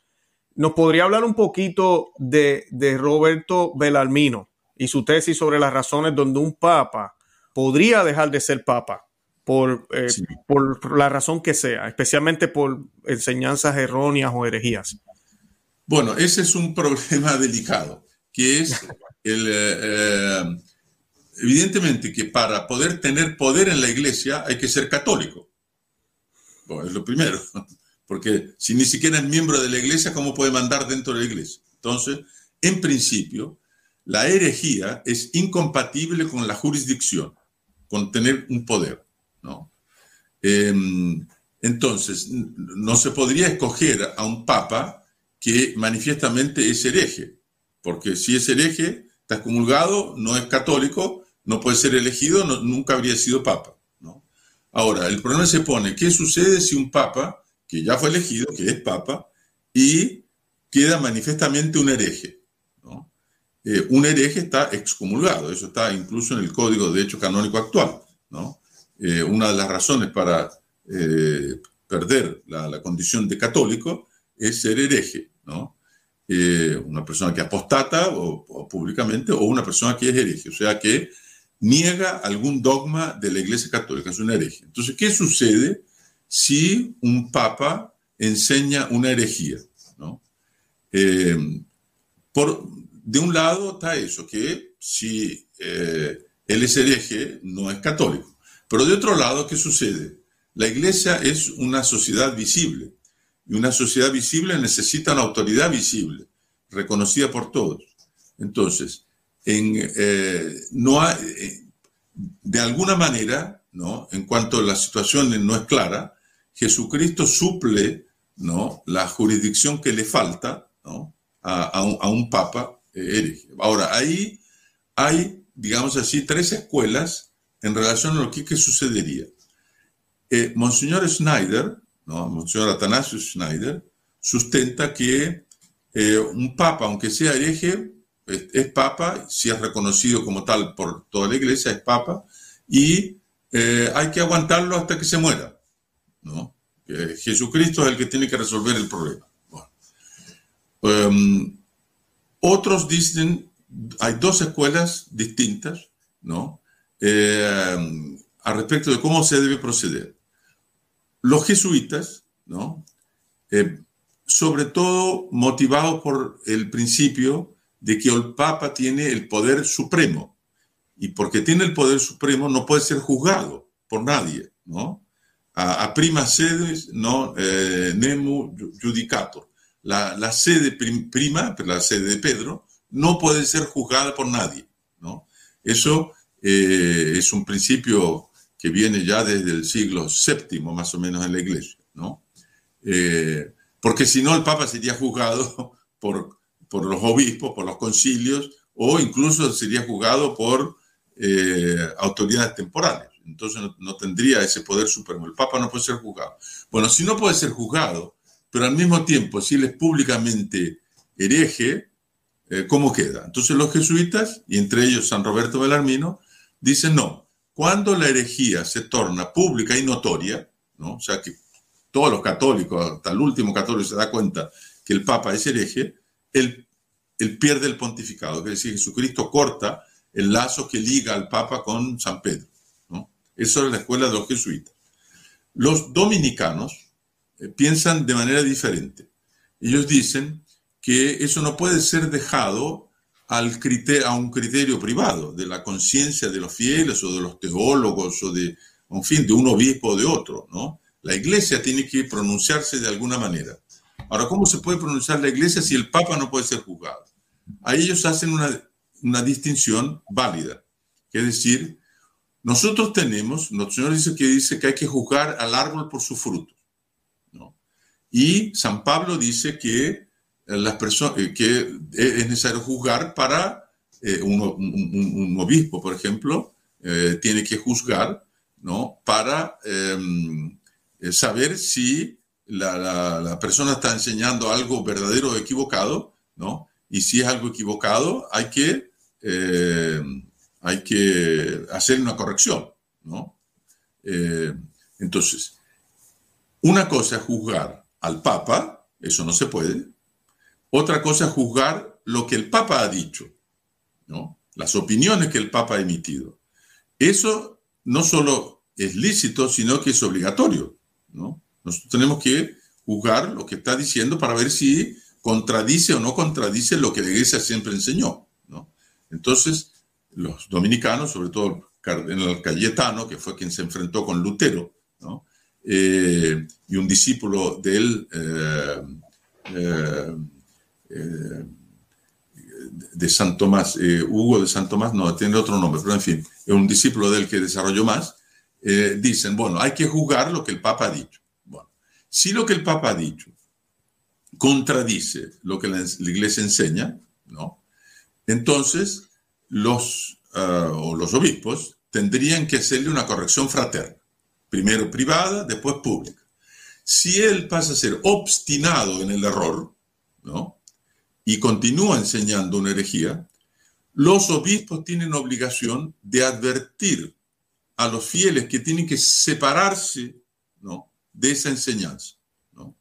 ¿Nos podría hablar un poquito de, Roberto Belarmino y su tesis sobre las razones donde un papa podría dejar de ser papa por, eh, por la razón que sea, especialmente por enseñanzas erróneas o herejías? Bueno, ese es un problema delicado, que es el evidentemente que para poder tener poder en la iglesia hay que ser católico. Bueno, es lo primero, porque si ni siquiera es miembro de la iglesia, ¿cómo puede mandar dentro de la iglesia? Entonces, en principio, la herejía es incompatible con la jurisdicción, con tener un poder, ¿no? Em, entonces, no se podría escoger a un papa que manifiestamente es hereje, porque si es hereje, está excomulgado, no es católico, no puede ser elegido, nunca habría sido papa. Ahora, el problema se pone, ¿qué sucede si un papa, que ya fue elegido, que es papa, y queda manifiestamente un hereje? Eh, un hereje está excomulgado, eso está incluso en el Código de Derecho Canónico actual. Eh, una de las razones para eh, perder la, condición de católico es ser hereje, una persona que apostata o, públicamente o una persona que es hereje, o sea que niega algún dogma de la Iglesia Católica, es un hereje. Entonces, ¿qué sucede si un papa enseña una herejía? por, de un lado está eso, que si él es hereje, no es católico. Pero de otro lado, ¿qué sucede? La iglesia es una sociedad visible y una sociedad visible necesita una autoridad visible, reconocida por todos. Entonces, eh, eh, de alguna manera, ¿no? en cuanto la situación no es clara, Jesucristo suple ¿no? la jurisdicción que le falta ¿no? a, un, a, un, papa hereje. Ahora, ahí hay, digamos así, tres escuelas en relación a lo que, sucedería. Eh, Monseñor Schneider, ¿no? Monseñor Atanasio Schneider, sustenta que eh, un papa, aunque sea hereje, es, papa, si es reconocido como tal por toda la iglesia, es papa, y eh, hay que aguantarlo hasta que se muera. ¿no? Jesucristo es el que tiene que resolver el problema. Em, otros dicen, hay dos escuelas distintas, ¿no? eh, respecto de cómo se debe proceder. Los jesuitas, ¿no? Eh, sobre todo motivados por el principio de que el Papa tiene el poder supremo y porque tiene el poder supremo no puede ser juzgado por nadie, ¿no? A, prima sede, no eh, nemo. La, la sede prima, la sede de Pedro, no puede ser juzgada por nadie, ¿no? Eso eh, es un principio que viene ya desde el siglo VII, más o menos, en la iglesia, ¿no? Eh, porque si no, el Papa sería juzgado por, por los obispos, por los concilios, o incluso sería juzgado por eh, autoridades temporales. Entonces no, tendría ese poder supremo. El Papa no puede ser juzgado. Bueno, si no puede ser juzgado, pero al mismo tiempo, si él es públicamente hereje, ¿cómo queda? Entonces los jesuitas, y entre ellos San Roberto Belarmino, Dice no, cuando la herejía se torna pública y notoria, ¿no? o sea que todos los católicos, hasta el último católico se da cuenta que el Papa es hereje, él, pierde el pontificado, es decir, Jesucristo corta el lazo que liga al Papa con San Pedro. Eso es la escuela de los jesuitas. Los dominicanos eh, piensan de manera diferente. Ellos dicen que eso no puede ser dejado a un criterio privado de la conciencia de los fieles o de los teólogos o de, en fin, de un obispo o de otro, ¿no? La iglesia tiene que pronunciarse de alguna manera. Ahora, ¿cómo se puede pronunciar la iglesia si el papa no puede ser juzgado? A ellos hacen una, una distinción válida, es decir, nosotros tenemos, nuestro Señor dice que dice que hay que juzgar al árbol por su fruto, ¿no? Y San Pablo dice que las personas eh, que es necesario juzgar para eh, un, obispo, por ejemplo, eh, tiene que juzgar, ¿no? Para em, saber si la, persona está enseñando algo verdadero o equivocado, ¿no? Y si es algo equivocado, hay que, hay que hacer una corrección, ¿no? entonces, una cosa es juzgar al Papa, eso no se puede, otra cosa es juzgar lo que el Papa ha dicho, ¿no? las opiniones que el Papa ha emitido. Eso no solo es lícito, sino que es obligatorio. ¿no? Nosotros tenemos que juzgar lo que está diciendo para ver si contradice o no contradice lo que la Iglesia siempre enseñó. ¿no? Entonces, los dominicanos, sobre todo el Cayetano, que fue quien se enfrentó con Lutero, ¿no? Eh, y un discípulo de él, eh, eh, de San Tomás, Hugo de San Tomás, no, tiene otro nombre, pero en fin, es un discípulo del que desarrolló más, dicen, bueno, hay que juzgar lo que el Papa ha dicho. Si lo que el Papa ha dicho contradice lo que la, iglesia enseña, ¿no? Entonces, los, ah, los obispos tendrían que hacerle una corrección fraterna, primero privada, después pública. Si él pasa a ser obstinado en el error, ¿no? Y continúa enseñando una herejía, los obispos tienen obligación de advertir a los fieles que tienen que separarse. De esa enseñanza. ¿no?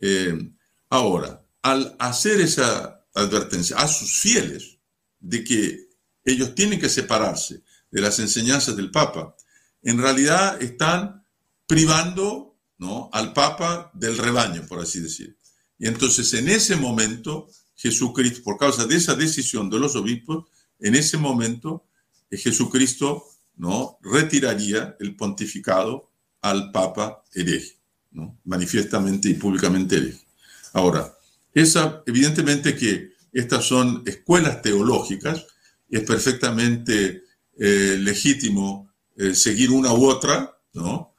Eh, ahora, al hacer esa advertencia a sus fieles de que ellos tienen que separarse de las enseñanzas del Papa, en realidad están privando ¿no? al Papa del rebaño, por así decir. Y entonces en ese momento Jesucristo, por causa de esa decisión de los obispos, en ese momento eh, Jesucristo ¿no? retiraría el pontificado al Papa hereje, ¿no? manifiestamente y públicamente hereje. Ahora, esa, evidentemente que estas son escuelas teológicas es perfectamente eh, legítimo eh, seguir una u otra, ¿no?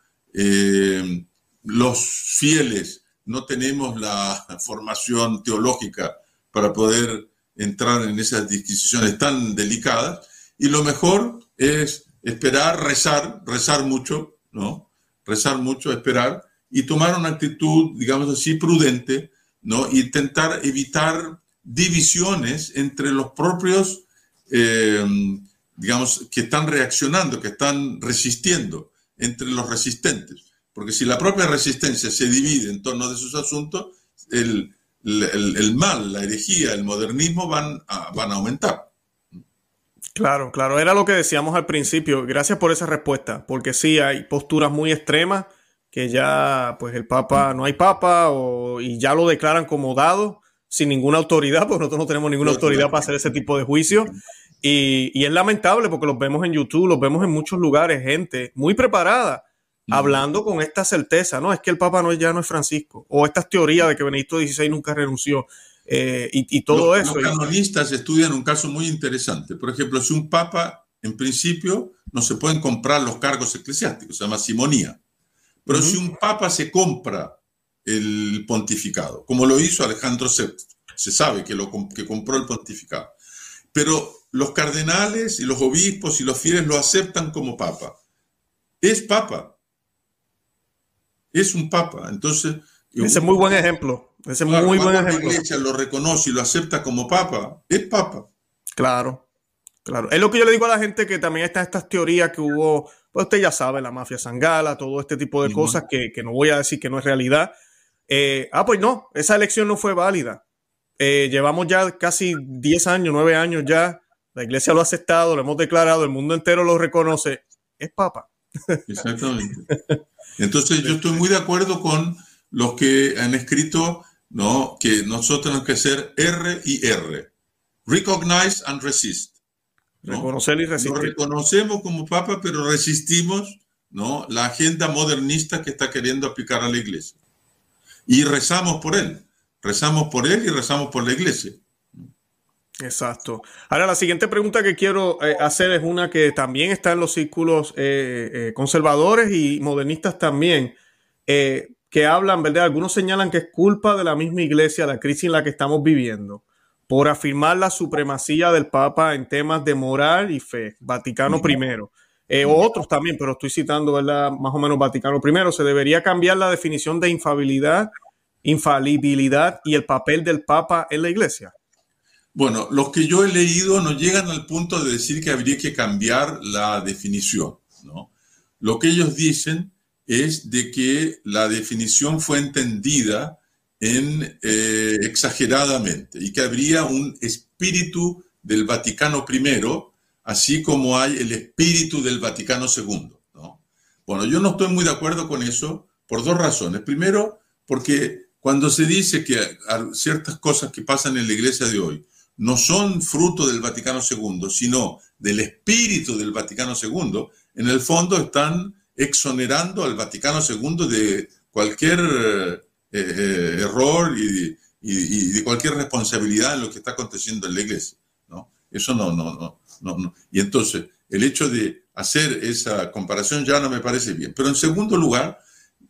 los fieles no tenemos la formación teológica para poder entrar en esas disquisiciones tan delicadas y lo mejor es esperar, rezar, rezar mucho, ¿no? Rezar mucho, esperar y tomar una actitud, digamos así, prudente, ¿no? Y intentar evitar divisiones entre los propios, eh, digamos, que están reaccionando, que están resistiendo, entre los resistentes. Porque si la propia resistencia se divide en torno de sus asuntos, el, el, mal, la herejía, el modernismo van a, van a aumentar. Claro, claro, era lo que decíamos al principio. Gracias por esa respuesta, porque sí hay posturas muy extremas que ya, pues el Papa, no hay Papa o, y ya lo declaran como dado sin ninguna autoridad, porque nosotros no tenemos ninguna autoridad para hacer ese tipo de juicio. Y, y, es lamentable porque los vemos en YouTube, los vemos en muchos lugares, gente muy preparada hablando con esta certeza, ¿no? Es que el Papa no, ya no es Francisco, o estas teorías de que Benedicto XVI nunca renunció, eh, y, todo eso. Los canonistas estudian un caso muy interesante. Por ejemplo, si un Papa, en principio, no se pueden comprar los cargos eclesiásticos, se llama simonía. Pero si un Papa se compra el pontificado, como lo hizo Alejandro VII, se sabe que, lo, que compró el pontificado. Pero los cardenales y los obispos y los fieles lo aceptan como papa. Es papa, es un papa. Entonces. Ese es muy buen ejemplo. Ese es muy buen ejemplo. La iglesia lo reconoce y lo acepta como papa, es papa. Claro, claro. Es lo que yo le digo a la gente que también está estas teorías que hubo, pues usted ya sabe, la mafia sangala, todo este tipo de cosas que, no voy a decir que no es realidad. Eh, ah, pues no, esa elección no fue válida. Eh, llevamos ya casi 10 años, 9 años ya. La iglesia lo ha aceptado, lo hemos declarado, el mundo entero lo reconoce. Es papa. Exactamente. Entonces yo estoy muy de acuerdo con los que han escrito ¿no? que nosotros tenemos que ser R y R. Recognize and resist. Reconocer y resistir. Lo reconocemos como papa, pero resistimos ¿no? la agenda modernista que está queriendo aplicar a la iglesia. Y rezamos por él. Rezamos por él y rezamos por la iglesia. Exacto. Ahora, la siguiente pregunta que quiero eh, hacer es una que también está en los círculos eh, eh, conservadores y modernistas también, que hablan, ¿verdad? Algunos señalan que es culpa de la misma iglesia la crisis en la que estamos viviendo por afirmar la supremacía del Papa en temas de moral y fe, Vaticano I. o otros también, pero estoy citando, ¿verdad? Más o menos Vaticano I. Se debería cambiar la definición de infabilidad, infalibilidad y el papel del Papa en la iglesia. Bueno, los que yo he leído no llegan al punto de decir que habría que cambiar la definición. ¿no? Lo que ellos dicen es de que la definición fue entendida en, eh, exageradamente y que habría un espíritu del Vaticano I, así como hay el espíritu del Vaticano II. ¿no? Bueno, yo no estoy muy de acuerdo con eso por dos razones. Primero, porque cuando se dice que ciertas cosas que pasan en la iglesia de hoy no son fruto del Vaticano II, sino del espíritu del Vaticano II, en el fondo están exonerando al Vaticano II de cualquier eh, eh, error y, de cualquier responsabilidad en lo que está aconteciendo en la iglesia. ¿no? Eso no, no, no, no, no. Y entonces, el hecho de hacer esa comparación ya no me parece bien. Pero en segundo lugar,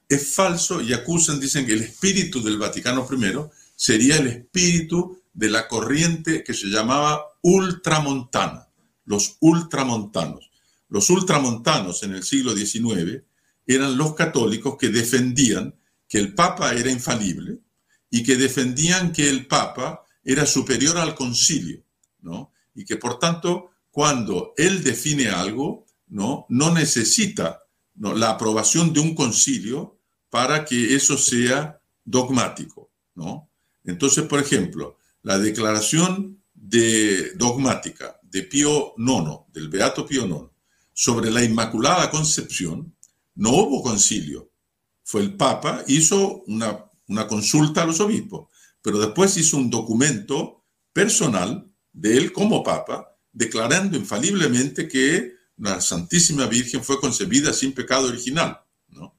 es falso y acusan, dicen que el espíritu del Vaticano I sería el espíritu de la corriente que se llamaba ultramontana, los ultramontanos. Los ultramontanos en el siglo XIX eran los católicos que defendían que el Papa era infalible y que defendían que el Papa era superior al concilio, ¿no? Y que por tanto, cuando él define algo, ¿no? No necesita la aprobación de un concilio para que eso sea dogmático, ¿no? Entonces, por ejemplo, la declaración de dogmática de Pío IX, del Beato Pío IX, sobre la Inmaculada Concepción, no hubo concilio. Fue el Papa, hizo una, consulta a los obispos, pero después hizo un documento personal de él como Papa, declarando infaliblemente que la Santísima Virgen fue concebida sin pecado original, ¿no?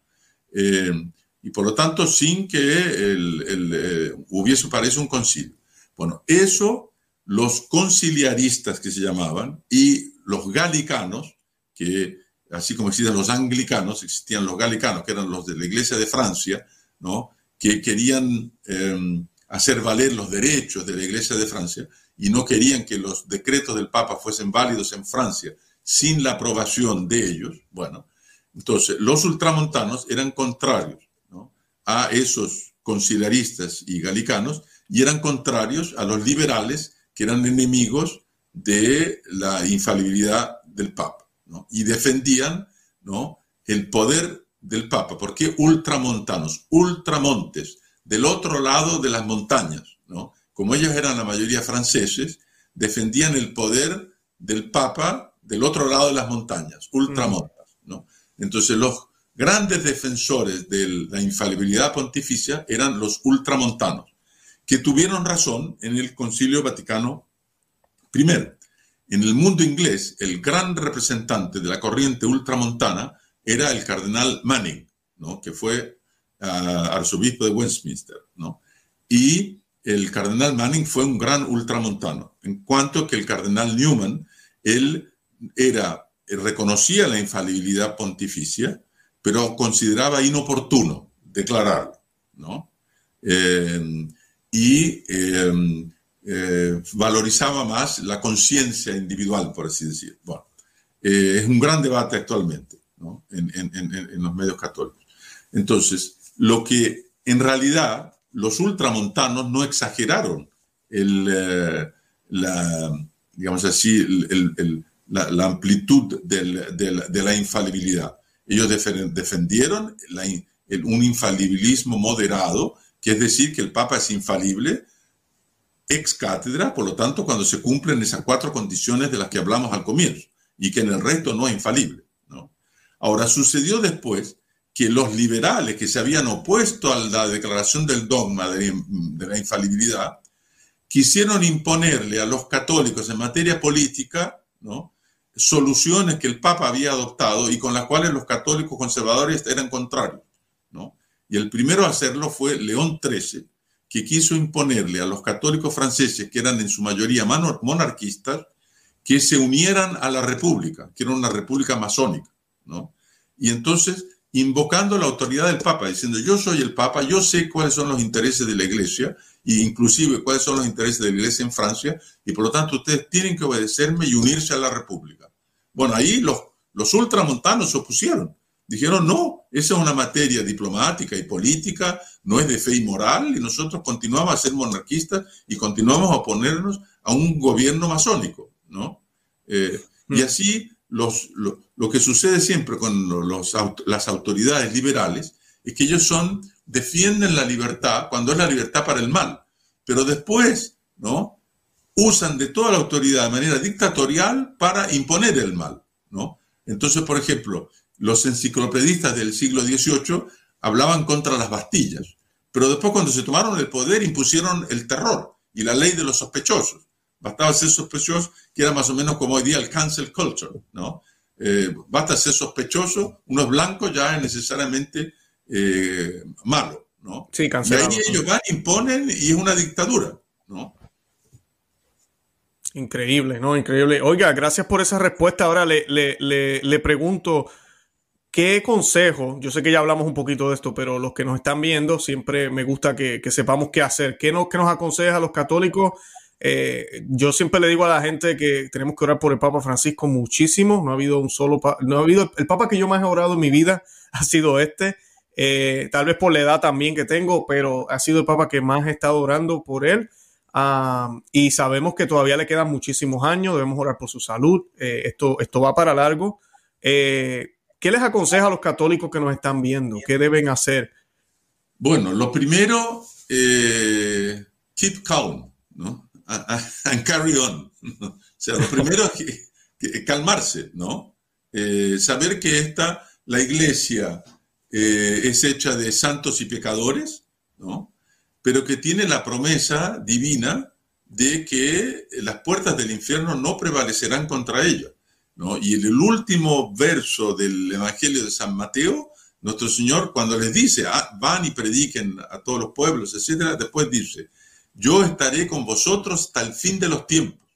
Eh, y por lo tanto sin que eh, hubiese parece un concilio. Bueno, eso los conciliaristas que se llamaban y los galicanos, que así como existen los anglicanos, existían los galicanos, que eran los de la Iglesia de Francia, ¿no? que querían em, hacer valer los derechos de la Iglesia de Francia y no querían que los decretos del Papa fuesen válidos en Francia sin la aprobación de ellos. Bueno, entonces los ultramontanos eran contrarios a esos conciliaristas y galicanos y eran contrarios a los liberales que eran enemigos de la infalibilidad del Papa y defendían el poder del Papa. ¿Por qué ultramontanos? Ultramontes, del otro lado de las montañas. Como ellos eran la mayoría franceses, defendían el poder del Papa del otro lado de las montañas, ultramontas. ¿no? Entonces los grandes defensores de la infalibilidad pontificia eran los ultramontanos, que tuvieron razón en el Concilio Vaticano I. En el mundo inglés, el gran representante de la corriente ultramontana era el cardenal Manning, que fue ah, arzobispo de Westminster. Y el cardenal Manning fue un gran ultramontano, en cuanto que el cardenal Newman, él era, reconocía la infalibilidad pontificia, pero consideraba inoportuno declararlo, ¿no? Eh, y eh, eh, valorizaba más la conciencia individual, por así decir. Bueno, es un gran debate actualmente ¿no? en, en, en, los medios católicos. Entonces, lo que en realidad los ultramontanos no exageraron el, la, digamos así, la, amplitud de la infalibilidad. Ellos defendieron un infalibilismo moderado, que es decir, que el Papa es infalible ex cátedra, por lo tanto, cuando se cumplen esas cuatro condiciones de las que hablamos al comienzo, y que en el resto no es infalible. Ahora, sucedió después que los liberales que se habían opuesto a la declaración del dogma de, la infalibilidad, quisieron imponerle a los católicos en materia política, soluciones que el Papa había adoptado y con las cuales los católicos conservadores eran contrarios. Y el primero a hacerlo fue León XIII, que quiso imponerle a los católicos franceses, que eran en su mayoría monarquistas, que se unieran a la república, que era una república masónica. ¿no? Y entonces, invocando la autoridad del Papa, diciendo, yo soy el Papa, yo sé cuáles son los intereses de la Iglesia, e inclusive cuáles son los intereses de la Iglesia en Francia, y por lo tanto ustedes tienen que obedecerme y unirse a la República. Bueno, ahí los, los ultramontanos se opusieron. Dijeron, no, esa es una materia diplomática y política, no es de fe y moral, y nosotros continuamos a ser monarquistas y continuamos a oponernos a un gobierno masónico, ¿no? Eh, y mm. así los, lo, lo, que sucede siempre con los, las autoridades liberales es que ellos son, defienden la libertad cuando es la libertad para el mal, pero después, ¿no? usan de toda la autoridad de manera dictatorial para imponer el mal, ¿no? Entonces, por ejemplo, los enciclopedistas del siglo XVIII hablaban contra las Bastillas, pero después cuando se tomaron el poder impusieron el terror y la ley de los sospechosos. Bastaba ser sospechoso, que era más o menos como hoy día el cancel culture, ¿no? Eh, basta ser sospechoso, uno es blanco, ya es necesariamente eh, malo, ¿no? Sí, cancelado. Y ahí ellos van, imponen y es una dictadura, ¿no? Increíble, ¿no? Increíble. Oiga, gracias por esa respuesta. Ahora le, le, le, le pregunto, ¿Qué consejo? Yo sé que ya hablamos un poquito de esto, pero los que nos están viendo, siempre me gusta que, sepamos qué hacer. ¿Qué nos, qué nos aconseja a los católicos? Eh, yo siempre le digo a la gente que tenemos que orar por el Papa Francisco muchísimo. No ha habido un solo, no ha habido, el Papa que yo más he orado en mi vida ha sido este. Eh, tal vez por la edad también que tengo, pero ha sido el Papa que más he estado orando por él. Y sabemos que todavía le quedan muchísimos años, debemos orar por su salud. Eh, esto, esto va para largo. ¿Qué les aconseja a los católicos que nos están viendo? ¿Qué deben hacer? Bueno, lo primero, eh, keep calm, ¿no? And carry on. O sea, lo primero es calmarse, ¿no? Eh, saber que esta, la iglesia eh, es hecha de santos y pecadores, ¿no? Pero que tiene la promesa divina de que las puertas del infierno no prevalecerán contra ella. Y en el último verso del Evangelio de San Mateo, nuestro Señor cuando les dice, ah, van y prediquen a todos los pueblos, etcétera, después dice, yo estaré con vosotros hasta el fin de los tiempos.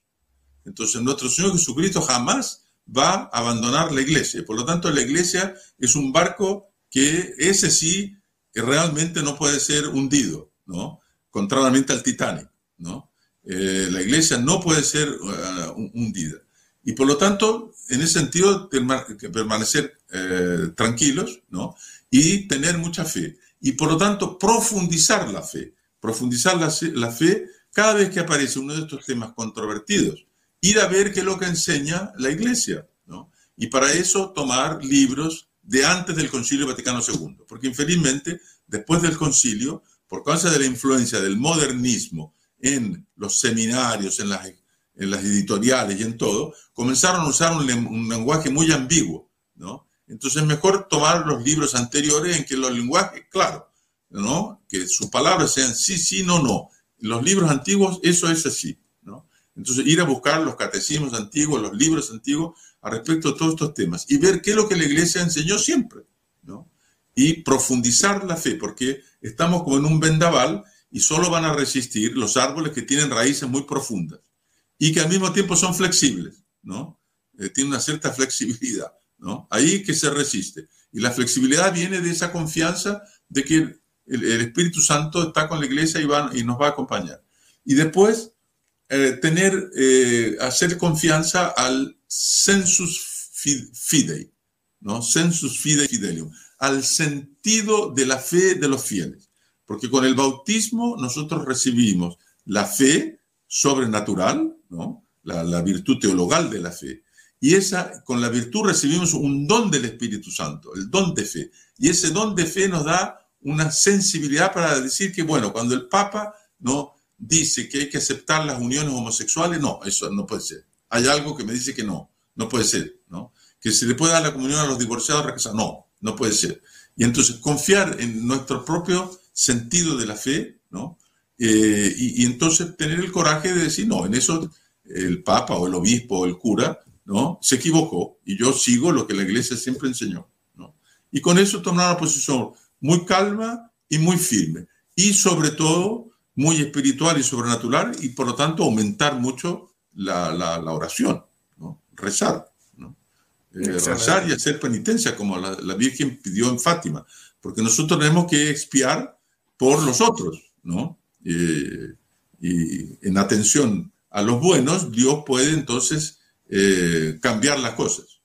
Entonces nuestro Señor Jesucristo jamás va a abandonar la iglesia. Por lo tanto, la iglesia es un barco que ese sí que realmente no puede ser hundido, ¿no? Contrariamente al Titanic, ¿no? Eh, la iglesia no puede ser uh, hundida. Y por lo tanto, en ese sentido, permanecer eh, tranquilos, ¿no? Y tener mucha fe. Y por lo tanto, profundizar la fe. Profundizar la, la fe cada vez que aparece uno de estos temas controvertidos. Ir a ver qué es lo que enseña la Iglesia, ¿no? Y para eso tomar libros de antes del Concilio Vaticano II. Porque infelizmente, después del concilio, por causa de la influencia del modernismo en los seminarios, en las en las editoriales y en todo, comenzaron a usar un, lenguaje muy ambiguo, ¿no? Entonces es mejor tomar los libros anteriores en que los lenguajes, claro, ¿no? Que sus palabras sean sí, sí, no, no. Los libros antiguos, eso es así, ¿no? Entonces ir a buscar los catecismos antiguos, los libros antiguos a respecto de todos estos temas y ver qué es lo que la iglesia enseñó siempre, ¿no? Y profundizar la fe, porque estamos como en un vendaval y solo van a resistir los árboles que tienen raíces muy profundas y que al mismo tiempo son flexibles, ¿no? Eh, tiene una cierta flexibilidad, ¿no? Ahí que se resiste. Y la flexibilidad viene de esa confianza de que el, Espíritu Santo está con la iglesia y, va, y nos va a acompañar. Y después, eh, tener, eh, hacer confianza al sensus fidei, ¿no? Sensus fidei fidelium, al sentido de la fe de los fieles. Porque con el bautismo nosotros recibimos la fe sobrenatural, la, virtud teologal de la fe. Y esa, con la virtud recibimos un don del Espíritu Santo, el don de fe. Y ese don de fe nos da una sensibilidad para decir que, bueno, cuando el Papa no dice que hay que aceptar las uniones homosexuales, no, eso no puede ser. Hay algo que me dice que no, no puede ser, ¿no? Que se le puede dar la comunión a los divorciados, no, no puede ser. Y entonces confiar en nuestro propio sentido de la fe, ¿no? Eh, y, entonces tener el coraje de decir, no, en eso el Papa o el obispo o el cura, ¿no? Se equivocó y yo sigo lo que la iglesia siempre enseñó, ¿no? Y con eso tomar una posición muy calma y muy firme. Y sobre todo muy espiritual y sobrenatural y por lo tanto aumentar mucho la, la, oración, ¿no? Rezar, ¿no? Eh, rezar y hacer penitencia como la, la, Virgen pidió en Fátima, porque nosotros tenemos que expiar por los otros, ¿no? Eh, y en atención a los buenos, Dios puede entonces eh, cambiar las cosas.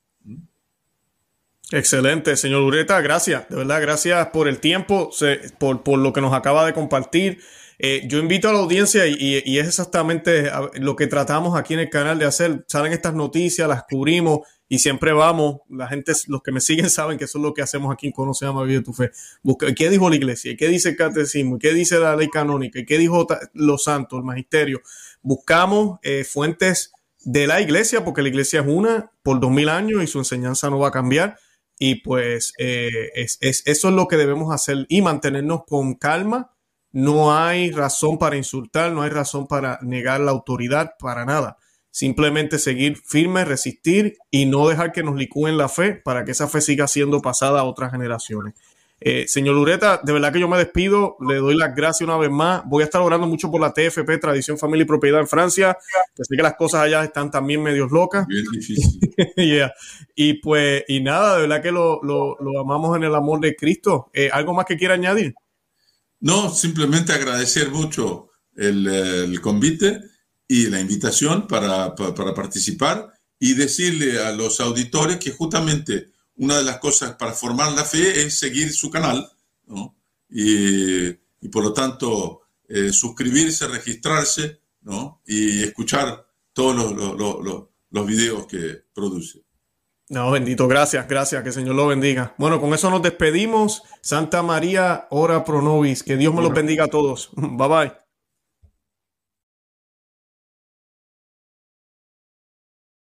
Excelente, señor Ureta, gracias, de verdad, gracias por el tiempo, por, lo que nos acaba de compartir. Eh, yo invito a la audiencia y, es exactamente lo que tratamos aquí en el canal de hacer. Salen estas noticias, las cubrimos y siempre vamos. La gente, los que me siguen saben que eso es lo que hacemos aquí en Conoce a Vive tu Fe. Busca, ¿Qué dijo la iglesia? ¿Qué dice el catecismo? ¿Qué dice la ley canónica? ¿Qué dijo los santos, el magisterio? Buscamos eh, fuentes de la iglesia, porque la iglesia es una por dos mil años y su enseñanza no va a cambiar. Y pues eh, es, eso es lo que debemos hacer y mantenernos con calma. No hay razón para insultar, no hay razón para negar la autoridad, para nada. Simplemente seguir firme, resistir y no dejar que nos licúen la fe para que esa fe siga siendo pasada a otras generaciones. Eh, señor Lureta, de verdad que yo me despido, le doy las gracias una vez más. Voy a estar orando mucho por la TFP, Tradición, Familia y Propiedad en Francia. Sé que las cosas allá están también medios locas. Bien difícil. Y pues, y nada, de verdad que lo, lo, lo amamos en el amor de Cristo. Eh, ¿Algo más que quiera añadir? No, simplemente agradecer mucho el, el convite y la invitación para, para, para participar y decirle a los auditores que justamente una de las cosas para formar la fe es seguir su canal, ¿no? y, y, por lo tanto eh, suscribirse, registrarse ¿no? y escuchar todos los, los, los, los videos que produce. No, bendito, gracias, gracias, que el Señor lo bendiga. Bueno, con eso nos despedimos. Santa María, ora pro nobis, que Dios me los bendiga a todos. Bye bye.